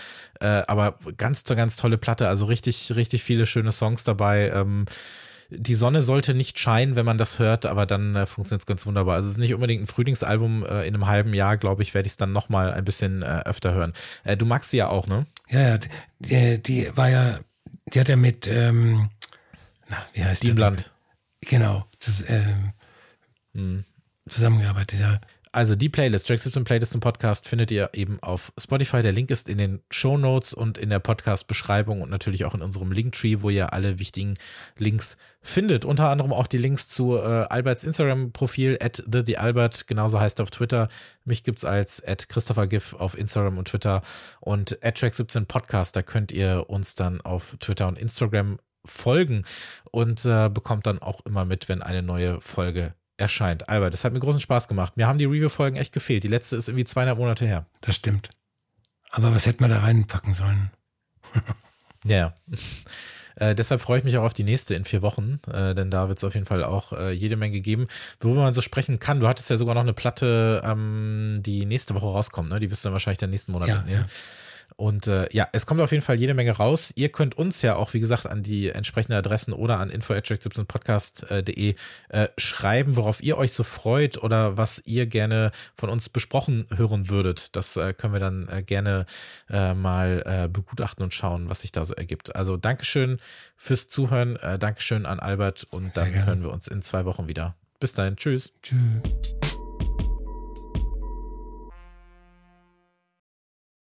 C: äh, aber ganz, ganz tolle Platte, also richtig, richtig viele schöne Songs dabei. Ähm, die Sonne sollte nicht scheinen, wenn man das hört, aber dann äh, funktioniert es ganz wunderbar. Also es ist nicht unbedingt ein Frühlingsalbum. Äh, in einem halben Jahr, glaube ich, werde ich es dann nochmal ein bisschen äh, öfter hören. Äh, du magst sie ja auch, ne?
D: Ja, ja, die, die war ja, die hat ja mit, ähm, na, wie heißt
C: Die Bland.
D: Genau, das, ähm,
C: Hm.
D: zusammengearbeitet, ja.
C: Also die Playlist, Track 17 Playlist im Podcast findet ihr eben auf Spotify. Der Link ist in den Show Notes und in der Podcast-Beschreibung und natürlich auch in unserem Linktree, wo ihr alle wichtigen Links findet. Unter anderem auch die Links zu äh, Alberts Instagram-Profil, at TheTheAlbert, genauso heißt er auf Twitter. Mich gibt's als at ChristopherGiff auf Instagram und Twitter und at Track 17 Podcast, da könnt ihr uns dann auf Twitter und Instagram folgen und äh, bekommt dann auch immer mit, wenn eine neue Folge erscheint. Albert, das hat mir großen Spaß gemacht. Mir haben die Review-Folgen echt gefehlt. Die letzte ist irgendwie zweieinhalb Monate her.
D: Das stimmt. Aber was hätte man da reinpacken sollen?
C: Ja. Äh, deshalb freue ich mich auch auf die nächste in vier Wochen, äh, denn da wird es auf jeden Fall auch äh, jede Menge geben, worüber man so sprechen kann. Du hattest ja sogar noch eine Platte, ähm, die nächste Woche rauskommt, ne? Die wirst du dann wahrscheinlich den nächsten Monat
D: Ja,
C: mitnehmen.
D: ja.
C: Und äh, ja, es kommt auf jeden Fall jede Menge raus. Ihr könnt uns ja auch, wie gesagt, an die entsprechenden Adressen oder an info@track17podcast.de äh, schreiben, worauf ihr euch so freut oder was ihr gerne von uns besprochen hören würdet. Das äh, können wir dann äh, gerne äh, mal äh, begutachten und schauen, was sich da so ergibt. Also Dankeschön fürs Zuhören. Äh, Dankeschön an Albert und
D: Sehr
C: dann
D: gerne.
C: hören wir uns in zwei Wochen wieder. Bis dahin. Tschüss.
D: Tschüss.